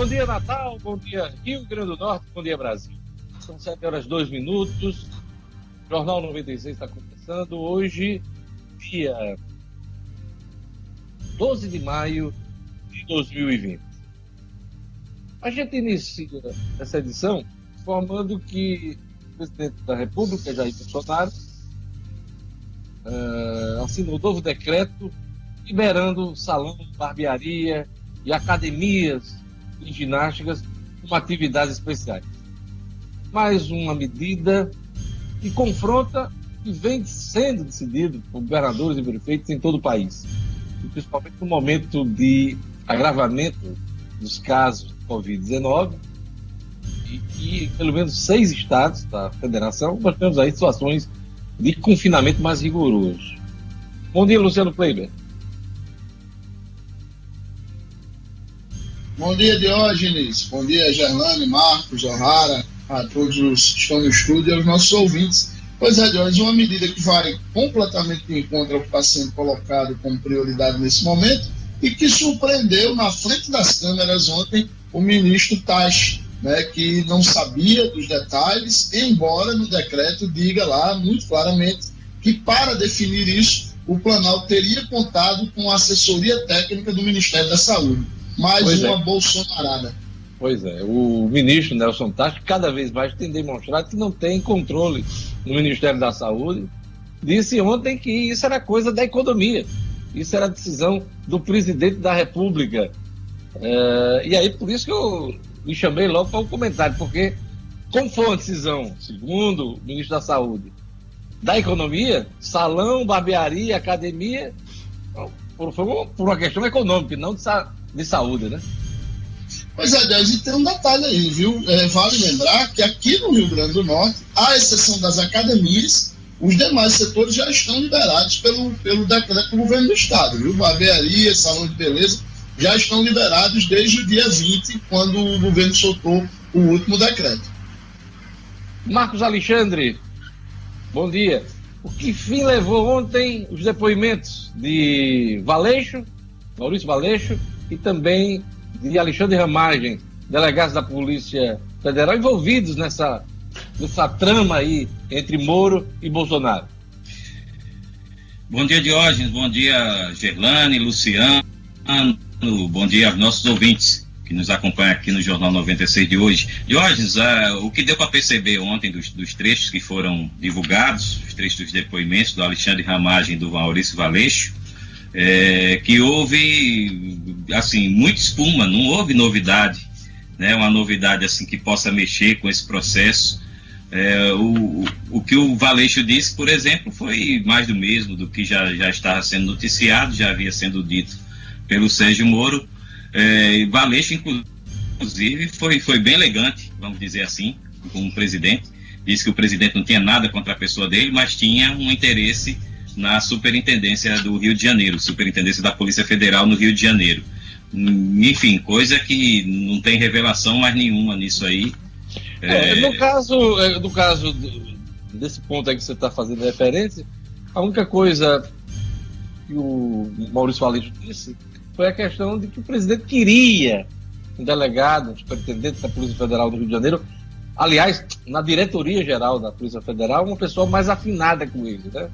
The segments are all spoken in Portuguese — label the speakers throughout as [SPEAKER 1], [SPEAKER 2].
[SPEAKER 1] Bom dia, Natal. Bom dia, Rio Grande do Norte. Bom dia, Brasil. São 7 horas 2 minutos. Jornal 96 está começando. Hoje, dia 12 de maio de 2020. A gente inicia essa edição informando que o presidente da República, Jair Bolsonaro, uh, assinou um novo decreto liberando salão, barbearia e academias de ginásticas como atividades especiais. Mais uma medida que confronta e vem sendo decidido por governadores e prefeitos em todo o país, e principalmente no momento de agravamento dos casos de Covid-19 e, e pelo menos seis estados da federação nós temos aí situações de confinamento mais rigoroso. Bom dia, Luciano Kleiber.
[SPEAKER 2] Bom dia, Diógenes. Bom dia, Gerlane, Marcos, O'Hara, a todos os que estão no estúdio e aos nossos ouvintes. Pois é, Diógenes, uma medida que vai completamente de encontro ao que está sendo colocado como prioridade nesse momento e que surpreendeu na frente das câmeras ontem o ministro Tais, né, que não sabia dos detalhes, embora no decreto diga lá muito claramente que para definir isso o Planalto teria contado com a assessoria técnica do Ministério da Saúde mais pois uma é. bolsonarada.
[SPEAKER 1] Pois é, o ministro Nelson Tati cada vez mais tem demonstrado que não tem controle no Ministério da Saúde. Disse ontem que isso era coisa da economia, isso era decisão do presidente da República. É, e aí, por isso que eu me chamei logo para o um comentário, porque, como foi uma decisão, segundo o ministro da Saúde, da economia, salão, barbearia, academia, foi por uma questão econômica, não de, de saúde, né?
[SPEAKER 2] Pois é, Deus, e tem um detalhe aí, viu? É, vale lembrar que aqui no Rio Grande do Norte, à exceção das academias, os demais setores já estão liberados pelo, pelo decreto do governo do estado, viu? Barbearia, salão de beleza, já estão liberados desde o dia 20, quando o governo soltou o último decreto.
[SPEAKER 1] Marcos Alexandre, bom dia. O que fim levou ontem os depoimentos de Valeixo, Maurício Valeixo e também de Alexandre Ramagem, delegados da Polícia Federal, envolvidos nessa, nessa trama aí entre Moro e Bolsonaro.
[SPEAKER 3] Bom dia, Diógenes, bom dia, Gerlane, Luciano, bom dia aos nossos ouvintes que nos acompanham aqui no Jornal 96 de hoje. Diógenes, uh, o que deu para perceber ontem dos, dos, trechos que foram divulgados, os trechos dos depoimentos do Alexandre Ramagem e do Maurício Valeixo, é, que houve assim muita espuma, não houve novidade, né? Uma novidade assim que possa mexer com esse processo. É, o, o que o Valeixo disse, por exemplo, foi mais do mesmo do que já, já estava sendo noticiado, já havia sendo dito pelo Sérgio Moro. É, Valeixo, inclusive, foi, foi bem elegante, vamos dizer assim, como presidente. Disse que o presidente não tinha nada contra a pessoa dele, mas tinha um interesse na Superintendência do Rio de Janeiro, Superintendência da Polícia Federal no Rio de Janeiro. Enfim, coisa que não tem revelação mais nenhuma nisso aí.
[SPEAKER 1] É, é... No caso, é, no caso desse ponto aí que você está fazendo referência, a única coisa que o Maurício Valeixo disse foi a questão de que o presidente queria um delegado, um superintendente da Polícia Federal do Rio de Janeiro, aliás, na diretoria geral da Polícia Federal, uma pessoa mais afinada com ele, né?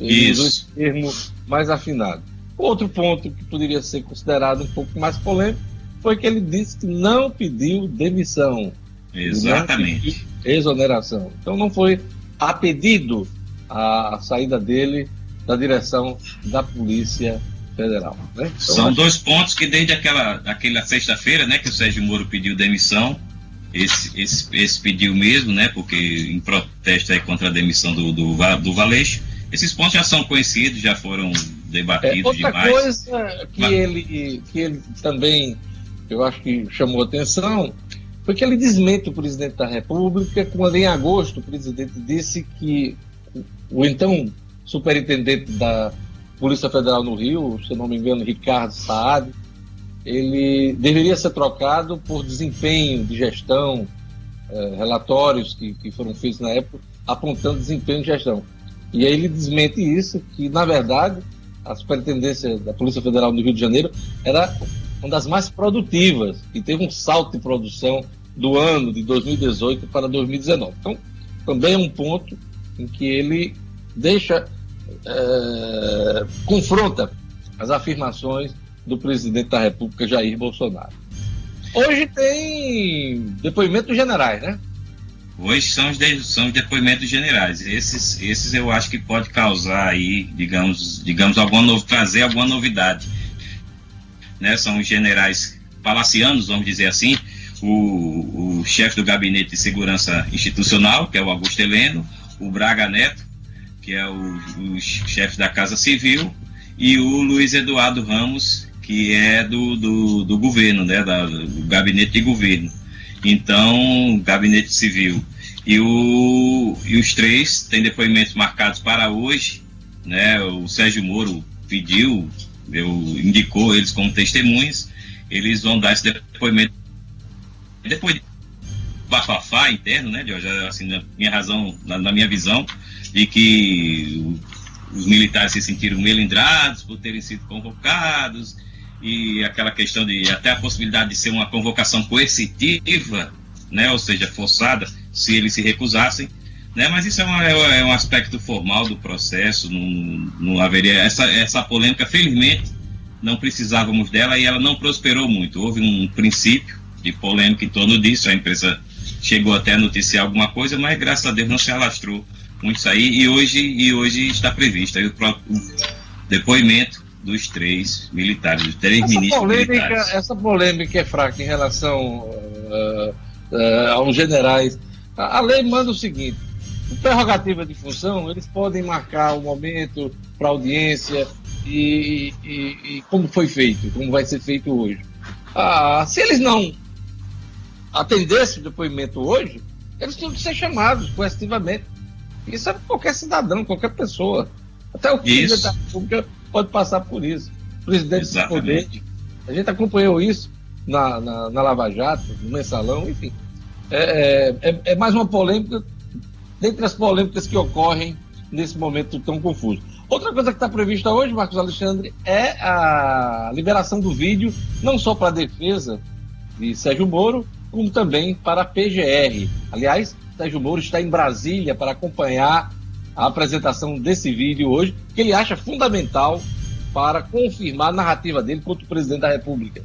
[SPEAKER 1] Isso. Um termo mais afinado. Outro ponto que poderia ser considerado um pouco mais polêmico foi que ele disse que não pediu demissão.
[SPEAKER 3] Exatamente.
[SPEAKER 1] exoneração. Então não foi a pedido a, saída dele da direção da Polícia Federal. Né? Então,
[SPEAKER 3] São acho... dois pontos que desde aquela, aquela sexta-feira, né, que o Sérgio Moro pediu demissão, esse, esse, esse pediu mesmo, né, porque em protesto aí contra a demissão do, do, do Valeixo, esses pontos já são conhecidos, já foram debatidos é,
[SPEAKER 1] outra
[SPEAKER 3] demais.
[SPEAKER 1] coisa que, Mas... ele, que ele também, eu acho que chamou atenção, foi que ele desmente o presidente da República quando em agosto o presidente disse que o então superintendente da Polícia Federal no Rio, se não me engano, Ricardo Saad, ele deveria ser trocado por desempenho de gestão, eh, relatórios que, que foram feitos na época apontando desempenho de gestão. E aí ele desmente isso, que na verdade a superintendência da Polícia Federal do Rio de Janeiro era uma das mais produtivas e teve um salto de produção do ano de 2018 para 2019. Então, também é um ponto em que ele deixa, é, confronta as afirmações do presidente da República, Jair Bolsonaro. Hoje tem depoimentos generais, né?
[SPEAKER 3] Hoje são os, de, são os depoimentos generais. Esses, esses eu acho que pode causar aí, digamos, digamos alguma no, trazer alguma novidade. Né? São os generais palacianos, vamos dizer assim, o, o chefe do Gabinete de Segurança Institucional, que é o Augusto Heleno, o Braga Neto, que é o, o chefe da Casa Civil, e o Luiz Eduardo Ramos, que é do, do, do governo, né, da, do gabinete de governo. Então, gabinete civil. E, o, e os três têm depoimentos marcados para hoje. Né, o Sérgio Moro pediu, eu, indicou eles como testemunhas. Eles vão dar esse depoimento depois de bafafá interno, né, Jorge? Assim, na minha razão, na, na minha visão, de que os militares se sentiram melindrados por terem sido convocados e aquela questão de até a possibilidade de ser uma convocação coercitiva, né, ou seja, forçada, se eles se recusassem, né, mas isso é, uma, é um aspecto formal do processo, não, não haveria essa, essa polêmica, felizmente, não precisávamos dela e ela não prosperou muito. Houve um princípio de polêmica em torno disso, a empresa chegou até a noticiar alguma coisa, mas graças a Deus não se alastrou muito isso aí e hoje, e hoje está previsto aí o, o depoimento dos três militares, dos três essa ministros polêmica, militares.
[SPEAKER 1] Essa polêmica é fraca em relação uh, uh, aos generais. A, a, lei manda o seguinte: prerrogativa de função, eles podem marcar o momento para audiência e, e, e, como foi feito, como vai ser feito hoje. Ah, se eles não atendessem o depoimento hoje, eles tinham que ser chamados coercitivamente. Isso é qualquer cidadão, qualquer pessoa. Até o presidente da República pode passar por isso. Presidente poder. A gente acompanhou isso na, na, na, Lava Jato, no mensalão, enfim. É, é, é, é mais uma polêmica, dentre as polêmicas que ocorrem nesse momento tão confuso. Outra coisa que está prevista hoje, Marcos Alexandre, é a liberação do vídeo, não só para a defesa de Sérgio Moro, como também para a PGR. Aliás, Sérgio Moro está em Brasília para acompanhar a apresentação desse vídeo hoje, que ele acha fundamental para confirmar a narrativa dele contra o presidente da República.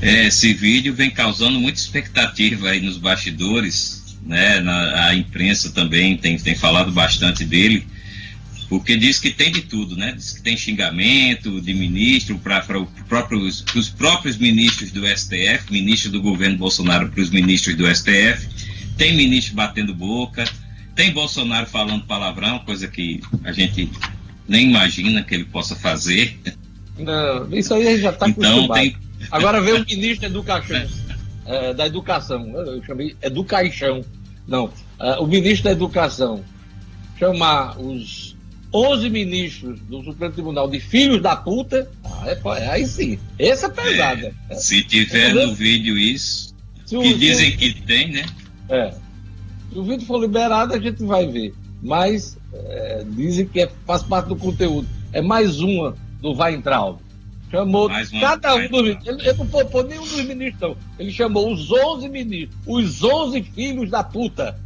[SPEAKER 3] É, esse vídeo vem causando muita expectativa aí nos bastidores, né? Na, a imprensa também tem, tem falado bastante dele, porque diz que tem de tudo, né? Diz que tem xingamento de ministro para próprio, os próprios ministros do STF, ministro do governo Bolsonaro para os ministros do STF, tem ministro batendo boca, tem Bolsonaro falando palavrão, coisa que a gente nem imagina que ele possa fazer.
[SPEAKER 1] Não, isso aí já está então, tem... Agora vem o ministro da Educação, é, da Educação, eu chamei Educação. Não, é, o ministro da Educação chamar os 11 ministros do Supremo Tribunal de filhos da puta, ah, é, aí sim, essa é pesada.
[SPEAKER 3] É, se tiver no vídeo isso, que dizem que tem, né?
[SPEAKER 1] É. Se o vídeo for liberado, a gente vai ver. Mas é, dizem que é, faz parte do conteúdo. É mais uma do Vai Entrar. Chamou cada um dos ministros. Ele, ele não poupou nenhum dos ministros, não. Ele chamou os 11 ministros, os 11 filhos da puta.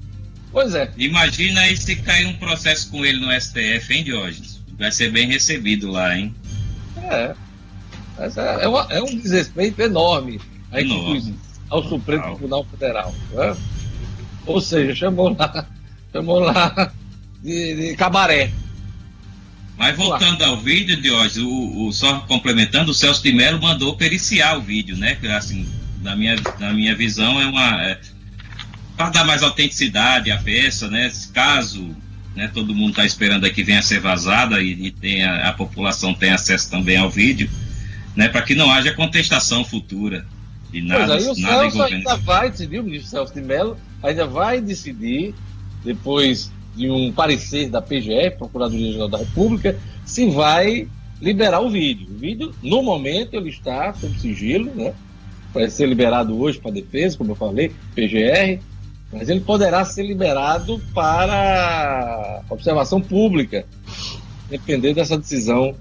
[SPEAKER 1] Pois é.
[SPEAKER 3] Imagina aí se cair um processo com ele no STF, hein, Diógenes? Vai ser bem recebido lá, hein?
[SPEAKER 1] É. É, é, uma, é um desrespeito enorme, enorme. ao Supremo Tribunal Federal. Né? Ou seja, chamou lá, chamou lá de, de cabaré.
[SPEAKER 3] Mas voltando ao vídeo de hoje, o, o, só complementando, o Celso de Mello mandou periciar o vídeo, né? Assim, na minha, na minha visão, é uma. É, para dar mais autenticidade à peça, né? Caso né, todo mundo está esperando aqui venha a ser vazada e, e tenha, a população tenha acesso também ao vídeo, né? Para que não haja contestação futura de nada.
[SPEAKER 1] Pois aí o nada Celso ainda vai decidir, o ministro Celso de Mello ainda vai decidir, depois de um parecer da PGR, Procuradoria Geral da República, se vai liberar o vídeo. O vídeo, no momento, ele está sob sigilo, né? Vai ser liberado hoje para defesa, como eu falei, PGR, mas ele poderá ser liberado para observação pública, dependendo dessa decisão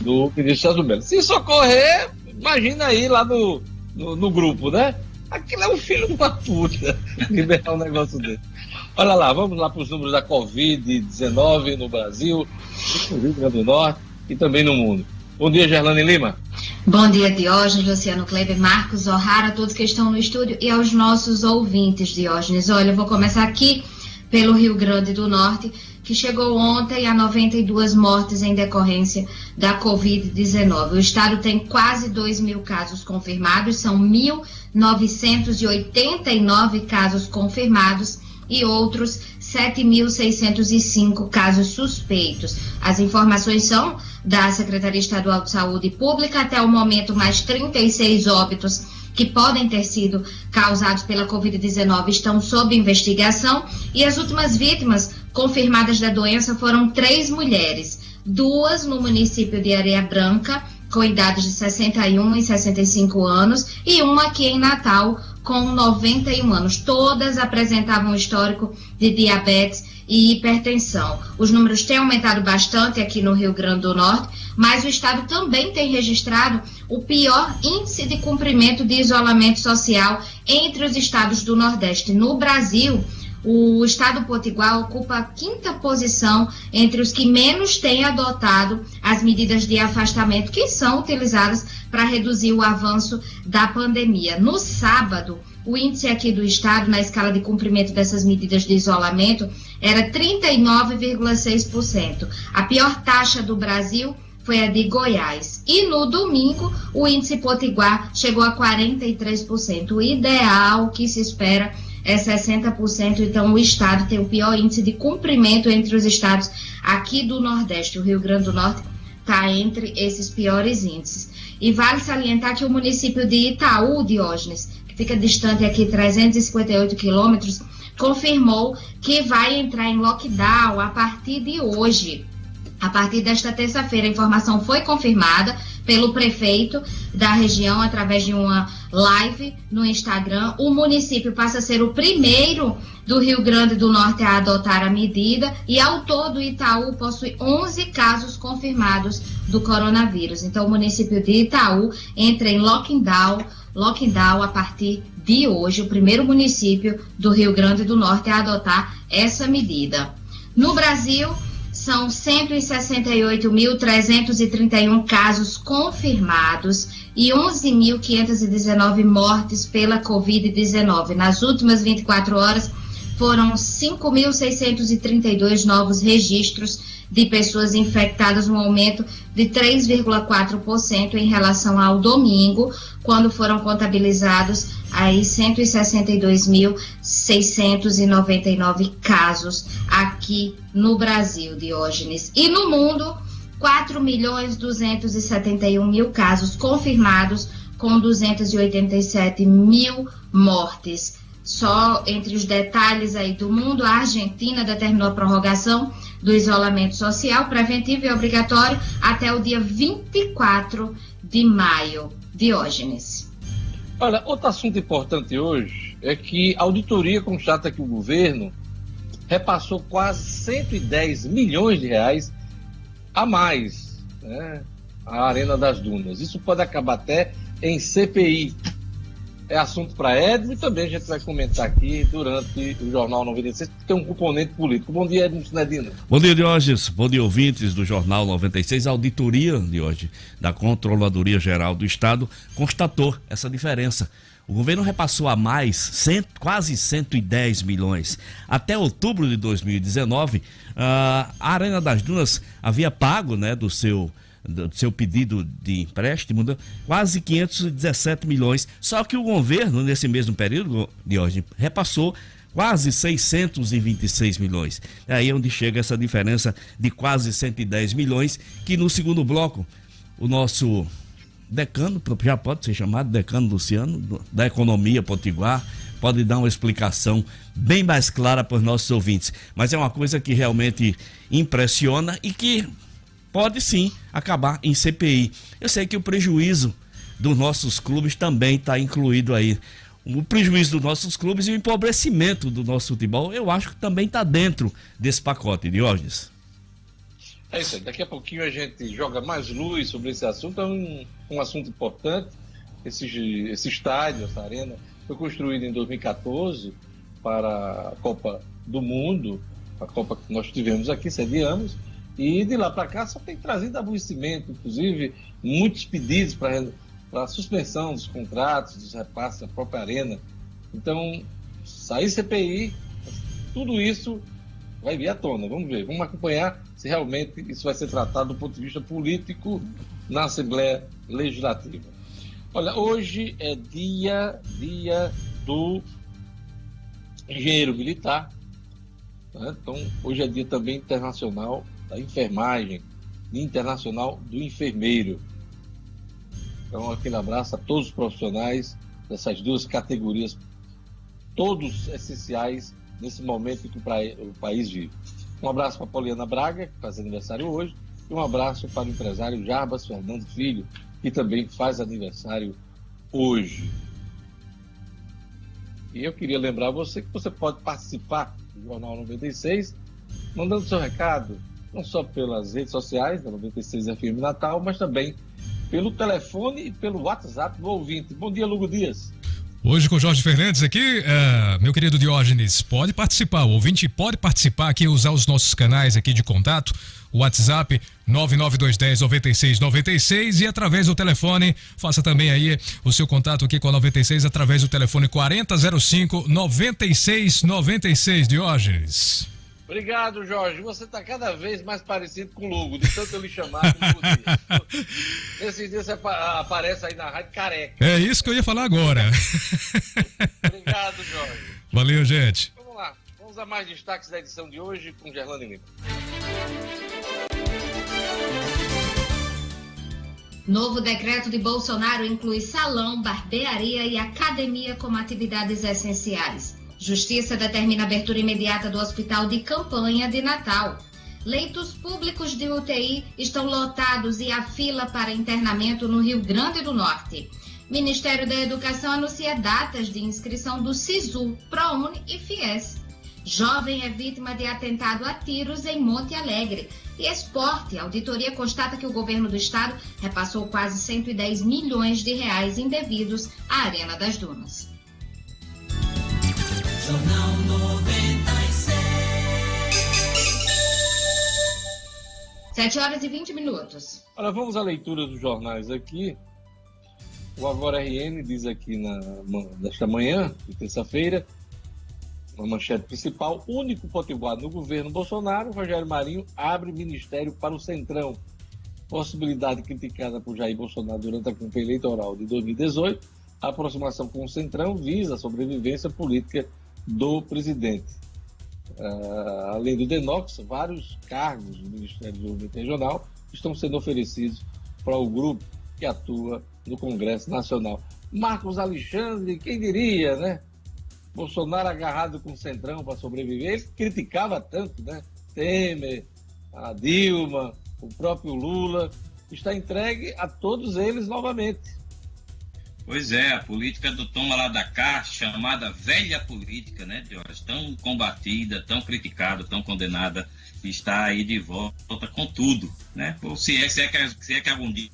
[SPEAKER 1] do ministro Celso Melo. Se isso ocorrer, Imagina aí lá no, no, no grupo, né? Aquilo é um filho de uma puta liberar um negócio desse. Olha lá, vamos lá para os números da Covid-19 no Brasil, no Rio Grande do Norte e também no mundo. Bom dia, Gerlane Lima.
[SPEAKER 4] Bom dia, Diógenes, Luciano Kleber, Marcos O'Hara, todos que estão no estúdio e aos nossos ouvintes, Diógenes. Olha, eu vou começar aqui pelo Rio Grande do Norte, que chegou ontem a 92 mortes em decorrência da Covid-19. O estado tem quase 2 mil casos confirmados, são 1.989 casos confirmados e outros 7.605 casos suspeitos. As informações são da Secretaria Estadual de Saúde Pública. Até o momento, mais 36 óbitos que podem ter sido causados pela Covid-19 estão sob investigação e as últimas vítimas confirmadas da doença foram três mulheres, duas no município de Areia Branca, com idades de 61 e 65 anos, e uma aqui em Natal, com 91 anos. Todas apresentavam histórico de diabetes e hipertensão. Os números têm aumentado bastante aqui no Rio Grande do Norte, mas o estado também tem registrado o pior índice de cumprimento de isolamento social entre os estados do Nordeste. No Brasil, o estado potiguar ocupa a quinta posição entre os que menos têm adotado as medidas de afastamento que são utilizadas para reduzir o avanço da pandemia. No sábado, o índice aqui do estado, na escala de cumprimento dessas medidas de isolamento, era 39,6%. A pior taxa do Brasil foi a de Goiás. E no domingo, o índice potiguar chegou a 43%. O ideal que se espera é 60%, então o estado tem o pior índice de cumprimento entre os estados aqui do Nordeste. O Rio Grande do Norte está entre esses piores índices. E vale salientar que o município de Itaú, Diógenes, fica distante aqui 358 quilômetros, confirmou que vai entrar em lockdown a partir de hoje. A partir desta terça-feira, a informação foi confirmada pelo prefeito da região através de uma live no Instagram. O município passa a ser o primeiro do Rio Grande do Norte a adotar a medida e ao todo Itaú possui 11 casos confirmados do coronavírus. Então o município de Itaú entra em lockdown, lockdown a partir de hoje, o primeiro município do Rio Grande do Norte a adotar essa medida. No Brasil, são 168.331 casos confirmados e 11.519 mortes pela Covid-19. Nas últimas 24 horas, foram 5.632 novos registros de pessoas infectadas, um aumento de 3,4% em relação ao domingo, quando foram contabilizados aí 162.699 casos aqui no Brasil, Diógenes. E no mundo, 4 milhões 271 mil casos confirmados, com 287 mil mortes. Só entre os detalhes aí do mundo, a Argentina determinou a prorrogação do isolamento social preventivo e obrigatório até o dia 24 de maio. Diógenes.
[SPEAKER 1] Olha, outro assunto importante hoje é que a auditoria constata que o governo repassou quase 110 milhões de reais a mais né, à Arena das Dunas. Isso pode acabar até em CPI é assunto para Edmo e também a gente vai comentar aqui durante o Jornal 96, que tem um componente político. Bom dia, Edmo Sinedino.
[SPEAKER 5] Bom dia, Diógenes. Bom dia, ouvintes do Jornal 96. A auditoria de hoje da Controladoria Geral do Estado constatou essa diferença. O governo repassou a mais cento, quase 110 milhões. Até outubro de 2019, a Arena das Dunas havia pago né, do seu do seu pedido de empréstimo, né, quase 517 milhões. Só que o governo, nesse mesmo período, de hoje, repassou quase 626 milhões. É aí onde chega essa diferença de quase 110 milhões, que no segundo bloco, o nosso decano, já pode ser chamado decano Luciano, da economia potiguar, pode dar uma explicação bem mais clara para os nossos ouvintes. Mas é uma coisa que realmente impressiona e que pode sim acabar em CPI. Eu sei que o prejuízo dos nossos clubes também está incluído aí. O prejuízo dos nossos clubes e o empobrecimento do nosso futebol, eu acho que também está dentro desse pacote, Diógenes.
[SPEAKER 1] É isso aí. Daqui a pouquinho a gente joga mais luz sobre esse assunto. É um, um assunto importante. Esse, esse estádio, essa arena, foi construído em 2014 para a Copa do Mundo, a Copa que nós tivemos aqui, sediamos, e de lá para cá só tem trazido aborrecimento, inclusive muitos pedidos para suspensão dos contratos, dos repasses da própria arena. Então, sair CPI, tudo isso vai vir à tona. Vamos ver, vamos acompanhar se realmente isso vai ser tratado do ponto de vista político na Assembleia Legislativa. Olha, hoje é dia, dia do engenheiro militar. Né? Então, hoje é dia também internacional da enfermagem, internacional do enfermeiro. Então, aquele abraço a todos os profissionais dessas duas categorias, todos essenciais nesse momento que o país vive. Um abraço para Poliana Braga, que faz aniversário hoje, e um abraço para o empresário Jarbas Fernando Filho, que também faz aniversário hoje. E eu queria lembrar você que você pode participar do Jornal 96, mandando seu recado, não só pelas redes sociais da 96 FM Natal, mas também pelo telefone e pelo WhatsApp do ouvinte. Bom dia, Lugo Dias.
[SPEAKER 6] Hoje com Jorge Fernandes aqui, uh, meu querido Diógenes, pode participar, o ouvinte pode participar aqui, usar os nossos canais aqui de contato, o WhatsApp 99210 9696 e através do telefone, faça também aí o seu contato aqui com a 96 através do telefone 4005 9696, Diógenes.
[SPEAKER 1] Obrigado, Jorge. Você está cada vez mais parecido com o Lugo, de tanto eu lhe chamar. Esses dias você aparece aí na rádio careca.
[SPEAKER 6] É isso que eu ia falar agora.
[SPEAKER 1] Obrigado, Jorge.
[SPEAKER 6] Valeu, gente.
[SPEAKER 1] Vamos lá. Vamos a mais destaques da edição de hoje com Gerlane Lima.
[SPEAKER 4] Novo decreto de Bolsonaro inclui salão, barbearia e academia como atividades essenciais. Justiça determina abertura imediata do hospital de campanha de Natal. Leitos públicos de UTI estão lotados e há fila para internamento no Rio Grande do Norte. Ministério da Educação anuncia datas de inscrição do SISU, ProUni e FIES. Jovem é vítima de atentado a tiros em Monte Alegre. E esporte, a auditoria constata que o governo do estado repassou quase 110 milhões de reais indevidos à Arena das Dunas. Jornal 96. 7 horas e 20 minutos.
[SPEAKER 1] Olha, vamos à leitura dos jornais aqui. O Agora RN diz aqui na, nesta manhã, de terça-feira, uma manchete principal, único potiguar no governo Bolsonaro, Rogério Marinho abre ministério para o Centrão. Possibilidade criticada por Jair Bolsonaro durante a campanha eleitoral de 2018, a aproximação com o Centrão visa a sobrevivência política do presidente. Uh, além do Denox, vários cargos do Ministério do Desenvolvimento Regional estão sendo oferecidos para o grupo que atua no Congresso Nacional. Marcos Alexandre, quem diria, né? Bolsonaro agarrado com o Centrão para sobreviver, ele criticava tanto, né? Temer, a Dilma, o próprio Lula, está entregue a todos eles novamente.
[SPEAKER 3] Pois é, a política do toma lá da cá, chamada velha política, né, Jorge? Tão combatida, tão criticada, tão condenada, está aí de volta com tudo, né? Ou se é, se é, que, se é que algum dia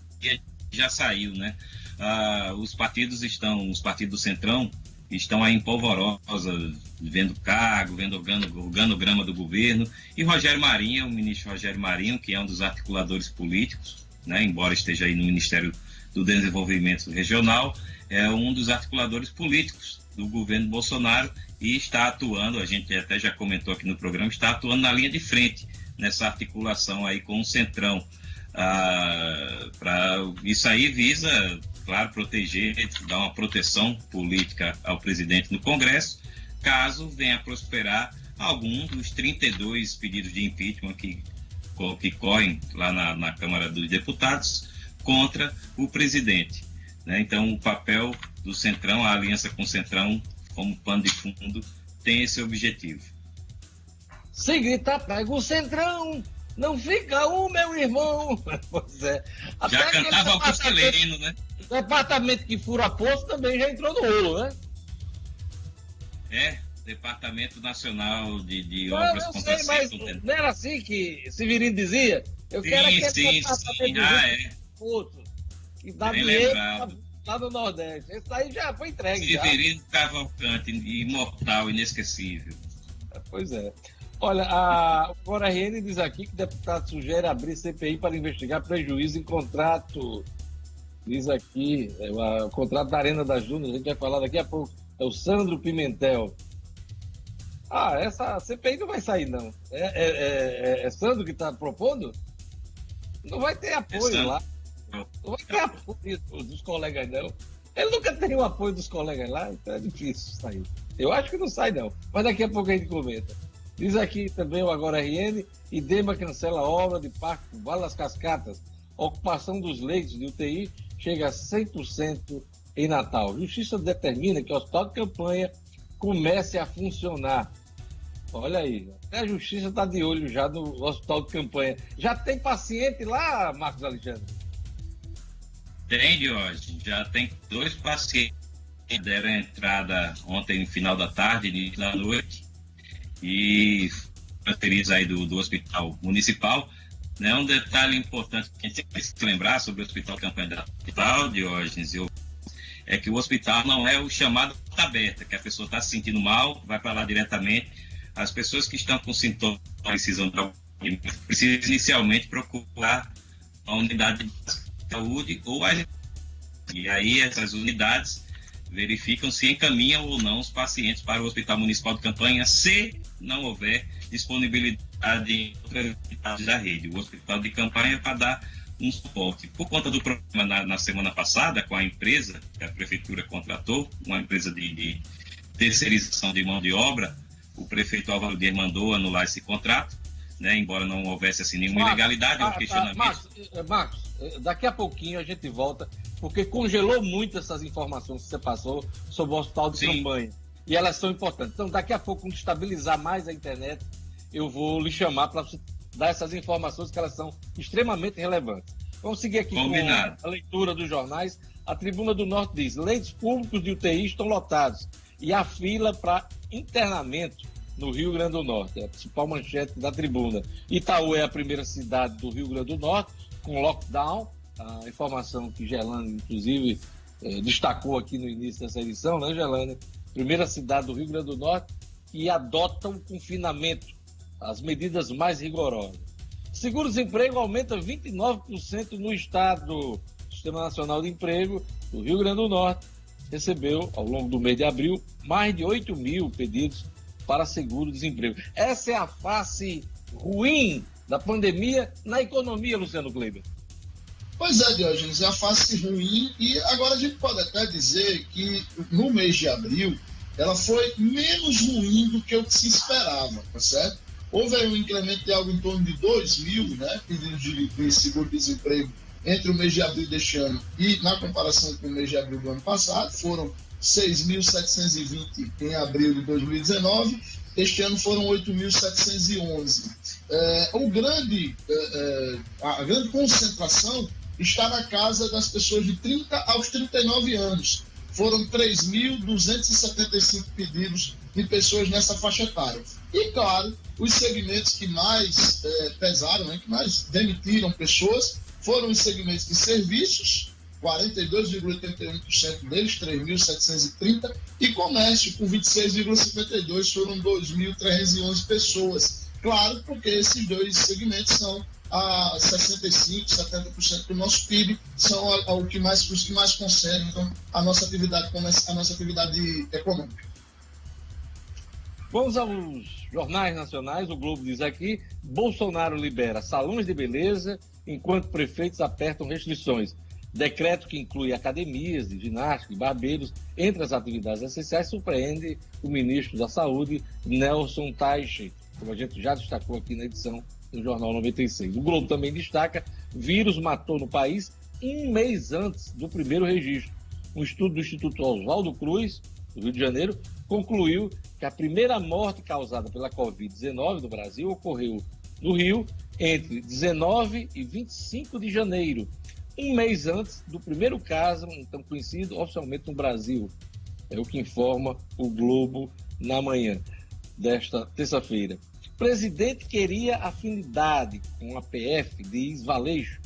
[SPEAKER 3] já saiu, né? Ah, os partidos estão, os partidos do Centrão estão aí em polvorosa, vendo cargo, vendo organograma do governo, e Rogério Marinho, o ministro Rogério Marinho, que é um dos articuladores políticos, né, embora esteja aí no Ministério do Desenvolvimento Regional, é um dos articuladores políticos do governo Bolsonaro e está atuando, a gente até já comentou aqui no programa, está atuando na linha de frente nessa articulação aí com o Centrão. Ah, isso aí visa, claro, proteger, dar uma proteção política ao presidente no Congresso, caso venha a prosperar algum dos 32 pedidos de impeachment que, que correm lá na, na Câmara dos Deputados contra o presidente. Né? Então, o papel do Centrão, a aliança com o Centrão, como pano de fundo, tem esse objetivo.
[SPEAKER 1] Sem gritar, pega o Centrão! Não fica um, meu irmão!
[SPEAKER 3] Pois é. Até já cantava Augusto Heleno, né?
[SPEAKER 1] O departamento que fura poço também já entrou no rolo, né?
[SPEAKER 3] É, Departamento Nacional de, de Obras
[SPEAKER 1] não sei, mas Não era assim que Severino dizia? Eu sim, quero aquele
[SPEAKER 3] sim, sim. Ah, é.
[SPEAKER 1] Dá Bem dinheiro lá no Nordeste. Esse aí já foi entregue.
[SPEAKER 3] Severino Cavalcante, imortal, inesquecível.
[SPEAKER 1] É, pois é. Olha, a Cora RN diz aqui que o deputado sugere abrir CPI para investigar prejuízo em contrato. Diz aqui, é, o, contrato da Arena das Dunas, a gente vai falar daqui a pouco. É o Sandro Pimentel. Ah, essa CPI não vai sair, não. É, é, é, é, é Sandro que está propondo? Não vai ter apoio lá. Não vai ter apoio dos colegas, não. Ele nunca tem o apoio dos colegas lá, então é difícil sair. Eu acho que não sai, não. Mas daqui a pouco a gente comenta. Diz aqui também o Agora RN, Idema cancela a obra de Parque Vale das Cascatas. Ocupação dos leitos de UTI chega a 100% em Natal. Justiça determina que o hospital de campanha comece a funcionar. Olha aí, a justiça está de olho já no hospital de campanha. Já tem paciente lá, Marcos Alexandre?
[SPEAKER 3] Tem, Diógenes. Já tem dois pacientes que deram entrada ontem no final da tarde, início da noite e transferidos aí do, do hospital municipal. Né? Um detalhe importante que a gente tem que lembrar sobre o hospital campanha da hospital, Diógenes, eu, é que o hospital não é o chamado aberta, que a pessoa está se sentindo mal, vai para lá diretamente. As pessoas que estão com sintomas precisam precisam inicialmente procurar a unidade de saúde ou a e aí essas unidades verificam se encaminham ou não os pacientes para o Hospital Municipal de Campanha, se não houver disponibilidade em outras unidades da rede. O Hospital de Campanha é para dar um suporte. Por conta do problema na, na, semana passada com a empresa que a prefeitura contratou, uma empresa de, de terceirização de mão de obra, o prefeito Álvaro Dias mandou anular esse contrato, né, embora não houvesse assim, nenhuma Marcos, ilegalidade ou questionamento.
[SPEAKER 1] Marcos, eh, Marcos, eh, daqui a pouquinho a gente volta porque congelou muito essas informações que você passou sobre o hospital de Sim. campanha. E elas são importantes. Então, daqui a pouco, quando estabilizar mais a internet, eu vou lhe chamar para dar essas informações que elas são extremamente relevantes. Vamos seguir aqui
[SPEAKER 3] Combinado.
[SPEAKER 1] com a leitura dos jornais. A Tribuna do Norte diz: leitos públicos de UTI estão lotados e a fila para internamento no Rio Grande do Norte. É a principal manchete da tribuna. Itaú é a primeira cidade do Rio Grande do Norte com lockdown a informação que Gelane, inclusive, eh, destacou aqui no início dessa edição, né, Gelane? Primeira cidade do Rio Grande do Norte que adota um confinamento, as medidas mais rigorosas. Seguro-desemprego aumenta 29% no estado. O Sistema Nacional de Emprego do Rio Grande do Norte recebeu, ao longo do mês de abril, mais de 8 mil pedidos para seguro-desemprego. Essa é a face ruim da pandemia na economia, Luciano Kleber.
[SPEAKER 2] Pois é, Diógenes, é a face ruim e agora a gente pode até dizer que no mês de abril ela foi menos ruim do que o que se esperava, tá certo? Houve um incremento de algo em torno de 2 mil né, pedidos de, de seguro-desemprego entre o mês de abril deste ano e na comparação com o mês de abril do ano passado, foram 6.720 em abril de 2019, este ano foram 8.711. É, o grande, é, é, a grande concentração está na casa das pessoas de 30 aos 39 anos. Foram 3.275 pedidos de pessoas nessa faixa etária. E, claro, os segmentos que mais é, pesaram, né, que mais demitiram pessoas, foram os segmentos de serviços, 42,81% deles, 3.730, e comércio, com 26,52%, foram 2.311 pessoas. Claro, porque esses dois segmentos são a 65%, 70% do nosso PIB são o que mais, os que mais concentram a nossa atividade, a nossa atividade econômica.
[SPEAKER 1] Vamos aos jornais nacionais. O Globo diz aqui: Bolsonaro libera salões de beleza enquanto prefeitos apertam restrições. Decreto que inclui academias de ginástica e barbeiros entre as atividades essenciais surpreende o ministro da Saúde, Nelson Taixe, como a gente já destacou aqui na edição no Jornal 96. O Globo também destaca: vírus matou no país um mês antes do primeiro registro. Um estudo do Instituto Oswaldo Cruz, do Rio de Janeiro, concluiu que a primeira morte causada pela Covid-19 no Brasil ocorreu no Rio entre 19 e 25 de janeiro, um mês antes do primeiro caso, então conhecido oficialmente no Brasil. É o que informa o Globo na manhã desta terça-feira. presidente queria afinidade com a PF, diz Valeixo,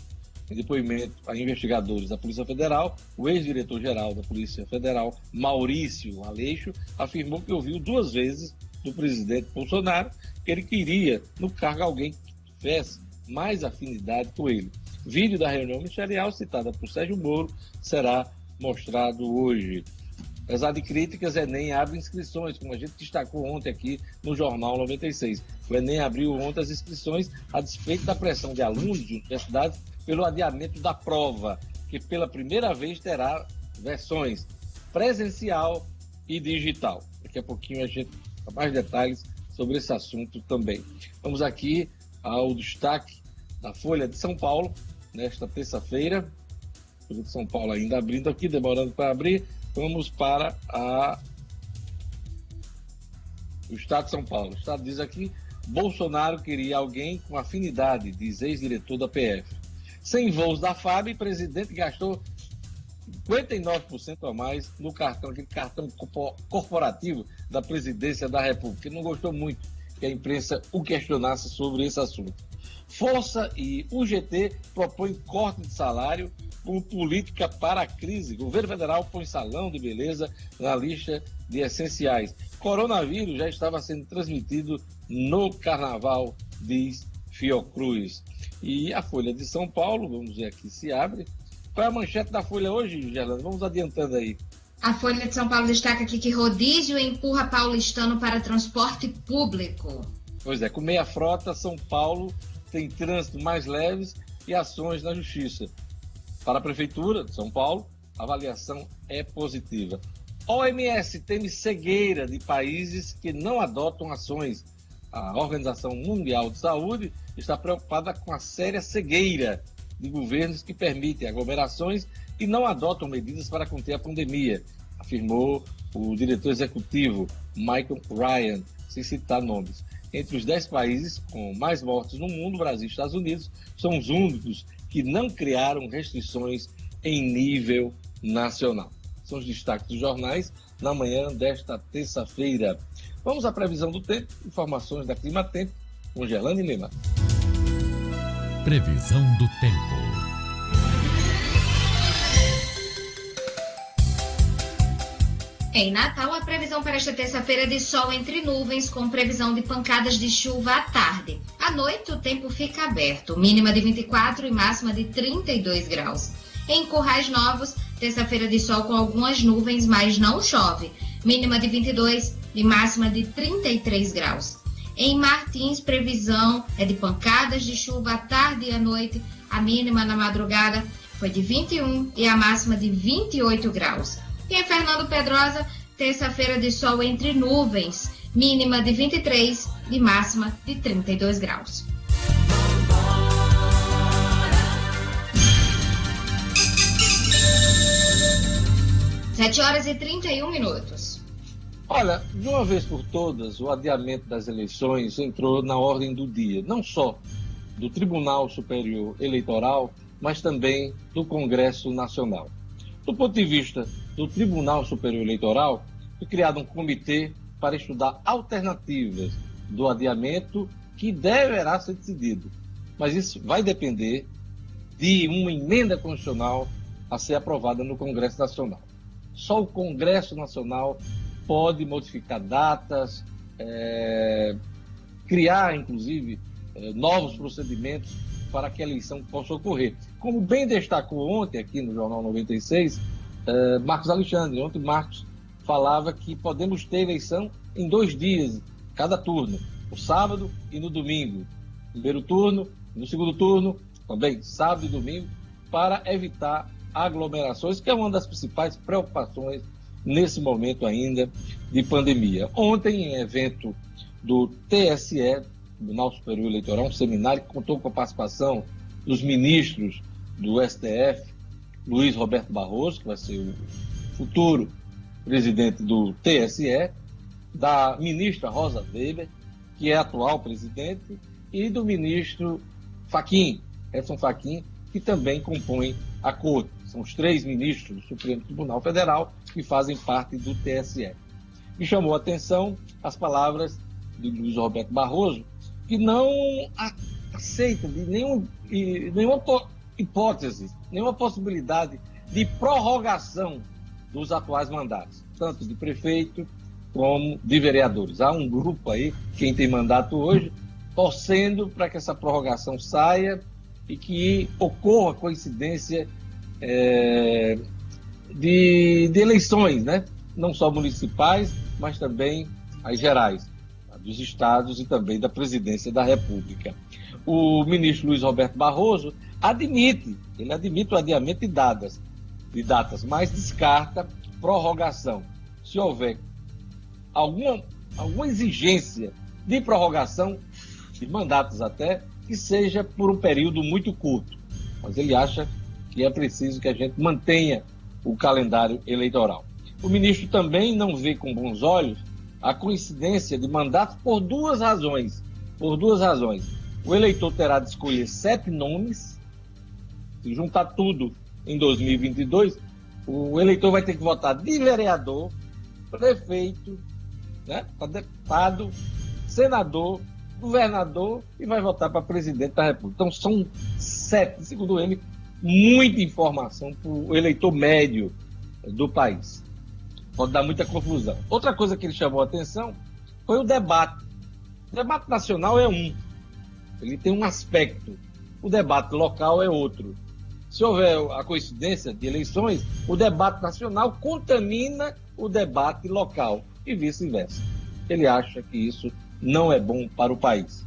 [SPEAKER 1] em depoimento a investigadores da Polícia Federal, o ex-diretor-geral da Polícia Federal, Maurício Aleixo, afirmou que ouviu duas vezes do presidente Bolsonaro que ele queria no cargo alguém que tivesse mais afinidade com ele. Vídeo da reunião ministerial citada por Sérgio Moro será mostrado hoje. Apesar de críticas, Enem abre inscrições, como a gente destacou ontem aqui no Jornal 96. O Enem abriu ontem as inscrições a despeito da pressão de alunos de universidades pelo adiamento da prova, que pela primeira vez terá versões presencial e digital. Daqui a pouquinho a gente dá mais detalhes sobre esse assunto também. Vamos aqui ao destaque da Folha de São Paulo, nesta terça-feira. De São Paulo ainda abrindo aqui, demorando para abrir. Vamos para a... o Estado de São Paulo. O Estado diz aqui: Bolsonaro queria alguém com afinidade, diz ex-diretor da PF. Sem voos da FAB, o presidente gastou 59% a mais no cartão, aquele cartão corporativo da presidência da República. Não gostou muito que a imprensa o questionasse sobre esse assunto. Força e UGT propõem corte de salário como política para a crise. Governo federal põe salão de beleza na lista de essenciais. Coronavírus já estava sendo transmitido no carnaval, diz Fiocruz. E a Folha de São Paulo, vamos ver aqui se abre. Qual é a manchete da Folha hoje, Gerlando? Vamos adiantando aí.
[SPEAKER 4] A Folha de São Paulo destaca aqui que rodízio empurra paulistano para transporte público.
[SPEAKER 1] Pois é, com meia frota, São Paulo tem trânsito mais leves e ações na justiça. Para a Prefeitura de São Paulo, a avaliação é positiva. OMS teme cegueira de países que não adotam ações. A Organização Mundial de Saúde está preocupada com a séria cegueira de governos que permitem aglomerações e não adotam medidas para conter a pandemia, afirmou o diretor executivo Michael Ryan, sem citar nomes. Entre os 10 países com mais mortes no mundo, Brasil e Estados Unidos são os únicos que não criaram restrições em nível nacional. São os destaques dos jornais na manhã desta terça-feira. Vamos à previsão do tempo, informações da Clima Tempo, com Gelane Lima.
[SPEAKER 7] Previsão do tempo.
[SPEAKER 4] Em Natal, a previsão para esta terça-feira é de sol entre nuvens, com previsão de pancadas de chuva à tarde. À noite, o tempo fica aberto, mínima de 24 e máxima de 32 graus. Em Currais Novos, terça-feira de sol com algumas nuvens, mas não chove, mínima de 22 e máxima de 33 graus. Em Martins, previsão é de pancadas de chuva à tarde e à noite. A mínima na madrugada foi de 21 e a máxima de 28 graus. E em Fernando Pedrosa, terça-feira de sol entre nuvens, mínima de 23 e máxima de 32 graus. Sete horas e 31 minutos.
[SPEAKER 1] Olha, de uma vez por todas, o adiamento das eleições entrou na ordem do dia, não só do Tribunal Superior Eleitoral, mas também do Congresso Nacional. Do ponto de vista do Tribunal Superior Eleitoral, foi criado um comitê para estudar alternativas do adiamento que deverá ser decidido. Mas isso vai depender de uma emenda constitucional a ser aprovada no Congresso Nacional. Só o Congresso Nacional pode modificar datas, é, criar, inclusive, é, novos procedimentos para que a eleição possa ocorrer. Como bem destacou ontem aqui no Jornal 96, é, Marcos Alexandre, ontem Marcos falava que podemos ter eleição em dois dias, cada turno, no sábado e no domingo. Primeiro turno, no segundo turno, também sábado e domingo, para evitar aglomerações, que é uma das principais preocupações nesse momento ainda de pandemia. Ontem, em evento do TSE, Tribunal Superior Eleitoral, um seminário que contou com a participação dos ministros do STF, Luiz Roberto Barroso, que vai ser o futuro presidente do TSE, da ministra Rosa Weber, que é atual presidente, e do ministro Faquim, Edson Faquim, que também compõe a corte. São os três ministros do Supremo Tribunal Federal que fazem parte do TSE. Me chamou a atenção as palavras de Luiz Roberto Barroso, que não aceita de nenhum, nenhuma hipótese, nenhuma possibilidade de prorrogação dos atuais mandatos, tanto de prefeito como de vereadores. Há um grupo aí, quem tem mandato hoje, torcendo para que essa prorrogação saia e que ocorra coincidência é, de, de, eleições, né? não só municipais, mas também as gerais, dos estados e também da presidência da República. O ministro Luiz Roberto Barroso admite, ele admite o adiamento de datas, de datas, mas descarta prorrogação. Se houver alguma, alguma exigência de prorrogação de mandatos até, que seja por um período muito curto. Mas ele acha que é preciso que a gente mantenha o calendário eleitoral. O ministro também não vê com bons olhos a coincidência de mandatos por duas razões. Por duas razões. O eleitor terá de escolher sete nomes, se juntar tudo em 2022, o eleitor vai ter que votar de vereador, prefeito, né, para deputado, senador, governador e vai votar para presidente da República. Então são sete, segundo ele, muita informação para o eleitor médio do país. Pode dar muita confusão. Outra coisa que ele chamou a atenção foi o debate. O debate nacional é um, ele tem um aspecto. O debate local é outro. Se houver a coincidência de eleições, o debate nacional contamina o debate local e vice-versa. Ele acha que isso não é bom para o país.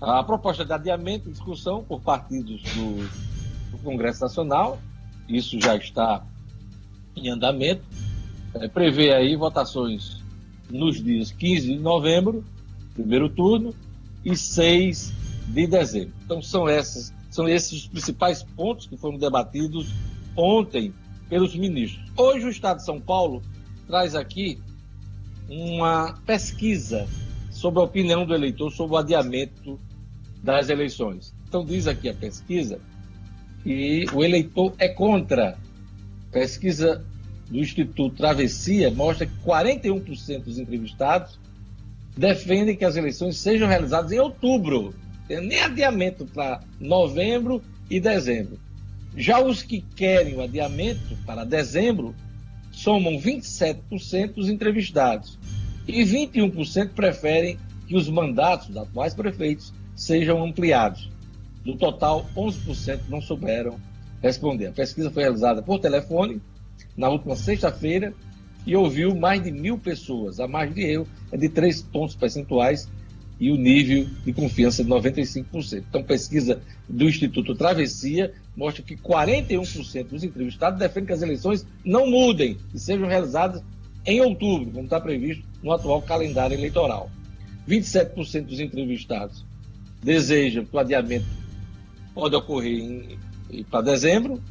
[SPEAKER 1] A proposta de adiamento e discussão por partidos do, do Congresso Nacional, isso já está em andamento, é, prevê aí votações nos dias 15 de novembro, primeiro turno, e 6 de dezembro. Então são essas, são esses os principais pontos que foram debatidos ontem pelos ministros. Hoje o Estado de São Paulo traz aqui uma pesquisa sobre a opinião do eleitor sobre o adiamento das eleições. Então diz aqui a pesquisa que o eleitor é contra. Pesquisa do Instituto Travessia mostra que 41% dos entrevistados defendem que as eleições sejam realizadas em outubro tem nem adiamento para novembro e dezembro. Já os que querem o adiamento para dezembro somam 27% dos entrevistados e 21% preferem que os mandatos dos atuais prefeitos sejam ampliados. Do total, 11% não souberam responder. A pesquisa foi realizada por telefone na última sexta-feira e ouviu mais de mil pessoas. A margem de erro é de 3 pontos percentuais e o nível de confiança de 95%. Então, pesquisa do Instituto Travessia mostra que 41% dos entrevistados defendem que as eleições não mudem e sejam realizadas em outubro, como está previsto no atual calendário eleitoral. 27% dos entrevistados desejam que o adiamento pode ocorrer para dezembro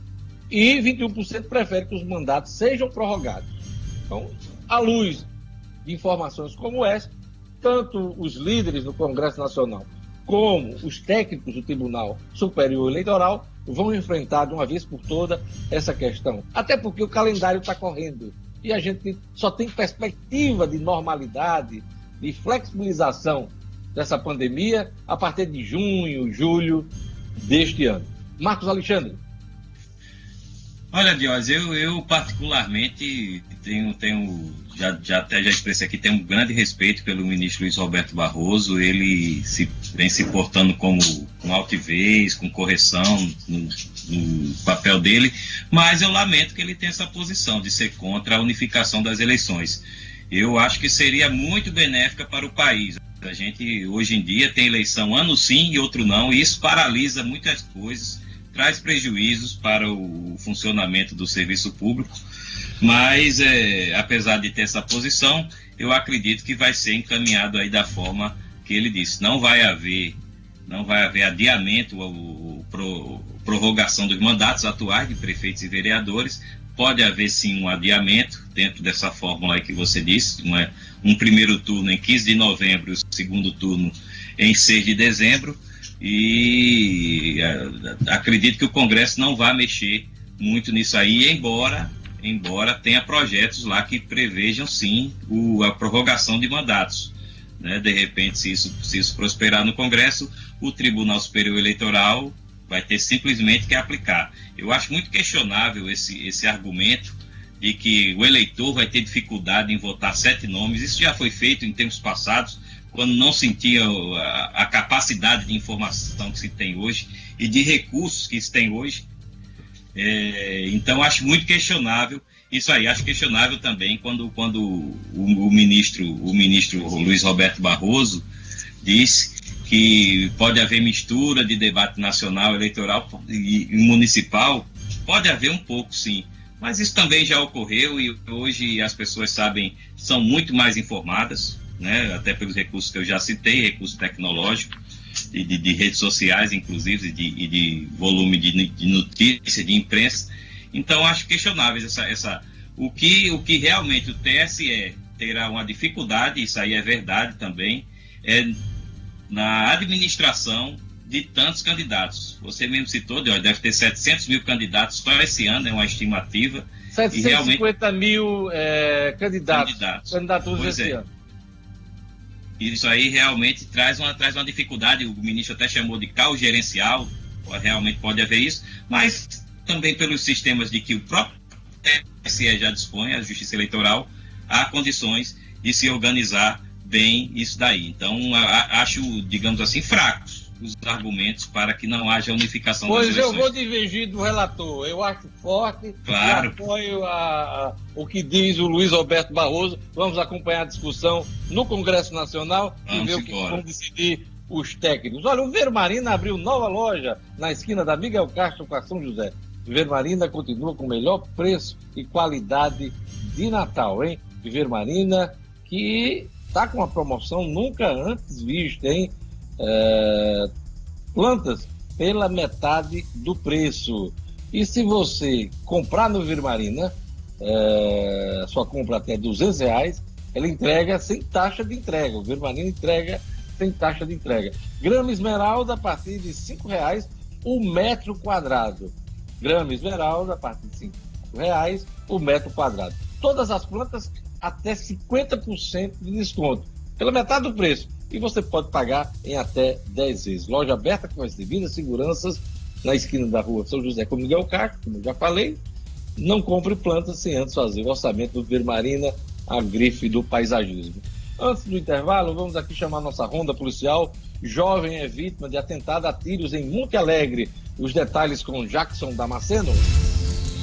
[SPEAKER 1] e 21% preferem que os mandatos sejam prorrogados. Então, à luz de informações como essa, tanto os líderes do Congresso Nacional como os técnicos do Tribunal Superior Eleitoral vão enfrentar de uma vez por toda essa questão. Até porque o calendário está correndo e a gente só tem perspectiva de normalidade, de flexibilização dessa pandemia a partir de junho, julho deste ano. Marcos Alexandre.
[SPEAKER 3] Olha, Dios, eu, eu particularmente tenho, tenho já, já até já expressei aqui, tenho um grande respeito pelo ministro Luiz Roberto Barroso. Ele se, vem se portando como com altivez, com correção no, no papel dele, mas eu lamento que ele tenha essa posição de ser contra a unificação das eleições. Eu acho que seria muito benéfica para o país. A gente hoje em dia tem eleição ano sim e outro não, e isso paralisa muitas coisas, traz prejuízos para o funcionamento do serviço público. Mas, é, apesar de ter essa posição, eu acredito que vai ser encaminhado aí da forma que ele disse. Não vai haver, não vai haver adiamento ou, pro, prorrogação dos mandatos atuais de prefeitos e vereadores. Pode haver sim um adiamento dentro dessa fórmula aí que você disse, uma, um primeiro turno em 15 de novembro e o segundo turno em 6 de dezembro. E é, acredito que o Congresso não vai mexer muito nisso aí, embora embora tenha projetos lá que prevejam sim o, a prorrogação de mandatos. Né? De repente, se isso, se isso prosperar no Congresso, o Tribunal Superior Eleitoral vai ter simplesmente que aplicar. Eu acho muito questionável esse, esse argumento de que o eleitor vai ter dificuldade em votar sete nomes. Isso já foi feito em tempos passados, quando não sentia a, a capacidade de informação que se tem hoje e de recursos que se tem hoje. É, então, acho muito questionável isso aí. Acho questionável também quando, quando o, o ministro, o ministro Luiz Roberto Barroso disse que pode haver mistura de debate nacional, eleitoral e, municipal. Pode haver um pouco, sim. Mas isso também já ocorreu e hoje as pessoas sabem, são muito mais informadas, né? até pelos recursos que eu já citei, recurso tecnológico, e de, de redes sociais, inclusive, e de, e de volume de, de notícias, de imprensa. Então, acho questionáveis essa, essa, o, que, o que realmente o TSE terá uma dificuldade, isso aí é verdade também, é na administração de tantos candidatos. Você mesmo citou, deve ter 700 mil candidatos só esse ano, é uma estimativa.
[SPEAKER 1] 750 realmente... mil é, candidatos, candidatos. candidaturas pois esse é. ano.
[SPEAKER 3] Isso aí realmente traz uma, traz uma dificuldade, o ministro até chamou de caos gerencial, realmente pode haver isso, mas também pelos sistemas de que o próprio TSE já dispõe, a Justiça Eleitoral, há condições de se organizar bem isso daí. Então, acho, digamos assim, fracos os argumentos para que não haja unificação
[SPEAKER 1] pois das eleições. Pois eu vou divergir do relator. Eu acho forte
[SPEAKER 3] claro.
[SPEAKER 1] apoio a, a, o que diz o Luiz Roberto Barroso. Vamos acompanhar a discussão no Congresso Nacional Vamos e ver embora. o que vão decidir os técnicos. Olha, o Vermarina abriu nova loja na esquina da Miguel Castro com a São José. Vermarina continua com o melhor preço e qualidade de Natal, hein? Vermarina que está com uma promoção nunca antes vista, hein? É, plantas pela metade do preço. E se você comprar no Virmarina, é, sua compra até 200 reais, ela entrega sem taxa de entrega. O Virmarina entrega sem taxa de entrega. Grama esmeralda a partir de 5 reais o metro quadrado. Grama esmeralda a partir de 5 reais o metro quadrado. Todas as plantas até 50% de desconto, pela metade do preço. E você pode pagar em até 10 vezes. Loja aberta com as devidas seguranças na esquina da rua São José com Miguel Castro, como já falei. Não compre plantas sem antes fazer o orçamento do Vermarina, a grife do paisagismo. Antes do intervalo, vamos aqui chamar nossa ronda policial. Jovem é vítima de atentado a tiros em Monte Alegre. Os detalhes com Jackson Damasceno.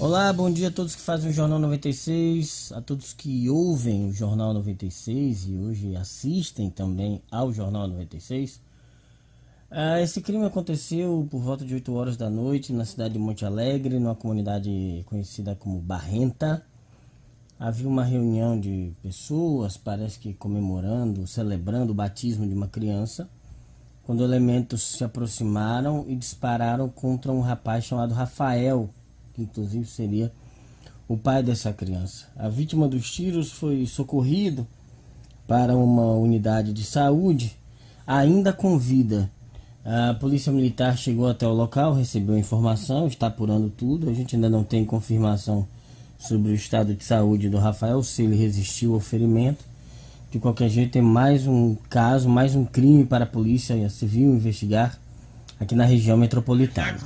[SPEAKER 8] Olá, bom dia a todos que fazem o Jornal 96, a todos que ouvem o Jornal 96 e hoje assistem também ao Jornal 96. Ah, esse crime aconteceu por volta de 8 horas da noite na cidade de Monte Alegre, numa comunidade conhecida como Barrenta. Havia uma reunião de pessoas, parece que comemorando, celebrando o batismo de uma criança, quando elementos se aproximaram e dispararam contra um rapaz chamado Rafael inclusive seria o pai dessa criança. A vítima dos tiros foi socorrido para uma unidade de saúde, ainda com vida. A polícia militar chegou até o local, recebeu informação, está apurando tudo. A gente ainda não tem confirmação sobre o estado de saúde do Rafael, se ele resistiu ao ferimento. De qualquer jeito, é mais um caso, mais um crime para a polícia civil investigar aqui na região metropolitana.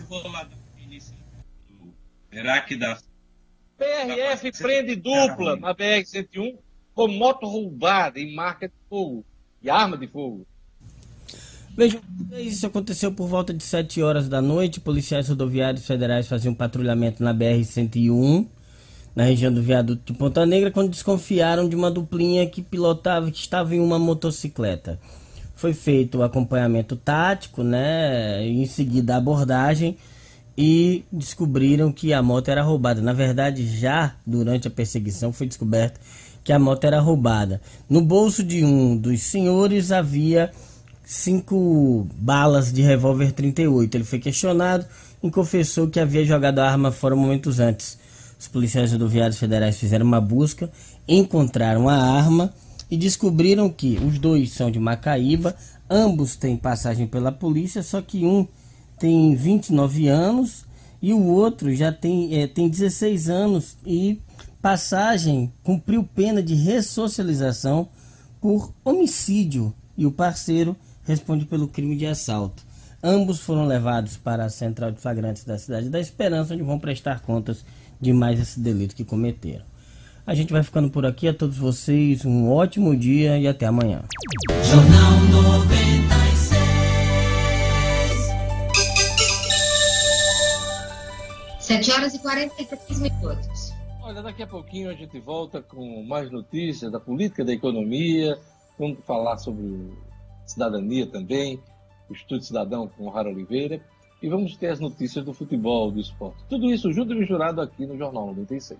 [SPEAKER 3] Será que dá.
[SPEAKER 1] PRF prende dupla na BR-101 com moto roubada em marca de fogo e arma de fogo.
[SPEAKER 8] Vejam, isso aconteceu por volta de 7 horas da noite. Policiais rodoviários federais faziam patrulhamento na BR-101, na região do viaduto de Ponta Negra, quando desconfiaram de uma duplinha que pilotava, que estava em uma motocicleta. Foi feito o acompanhamento tático, né? Em seguida a abordagem e descobriram que a moto era roubada. Na verdade, já durante a perseguição foi descoberto que a moto era roubada. No bolso de um dos senhores havia cinco balas de revólver 38. Ele foi questionado e confessou que havia jogado a arma fora momentos antes. Os policiais rodoviários federais fizeram uma busca, encontraram a arma e descobriram que os dois são de Macaíba, ambos têm passagem pela polícia, só que um tem 29 anos e o outro já tem, é, tem 16 anos e passagem cumpriu pena de ressocialização por homicídio e o parceiro responde pelo crime de assalto. Ambos foram levados para a central de flagrantes da cidade da Esperança, onde vão prestar contas de mais esse delito que cometeram. A gente vai ficando por aqui. A todos vocês, um ótimo dia e até amanhã.
[SPEAKER 4] 7 horas e 43 minutos.
[SPEAKER 1] Olha, daqui a pouquinho a gente volta com mais notícias da política, da economia. Vamos falar sobre cidadania também, o Estudo Cidadão com Rara Oliveira. E vamos ter as notícias do futebol, do esporte. Tudo isso junto e misturado aqui no Jornal 96.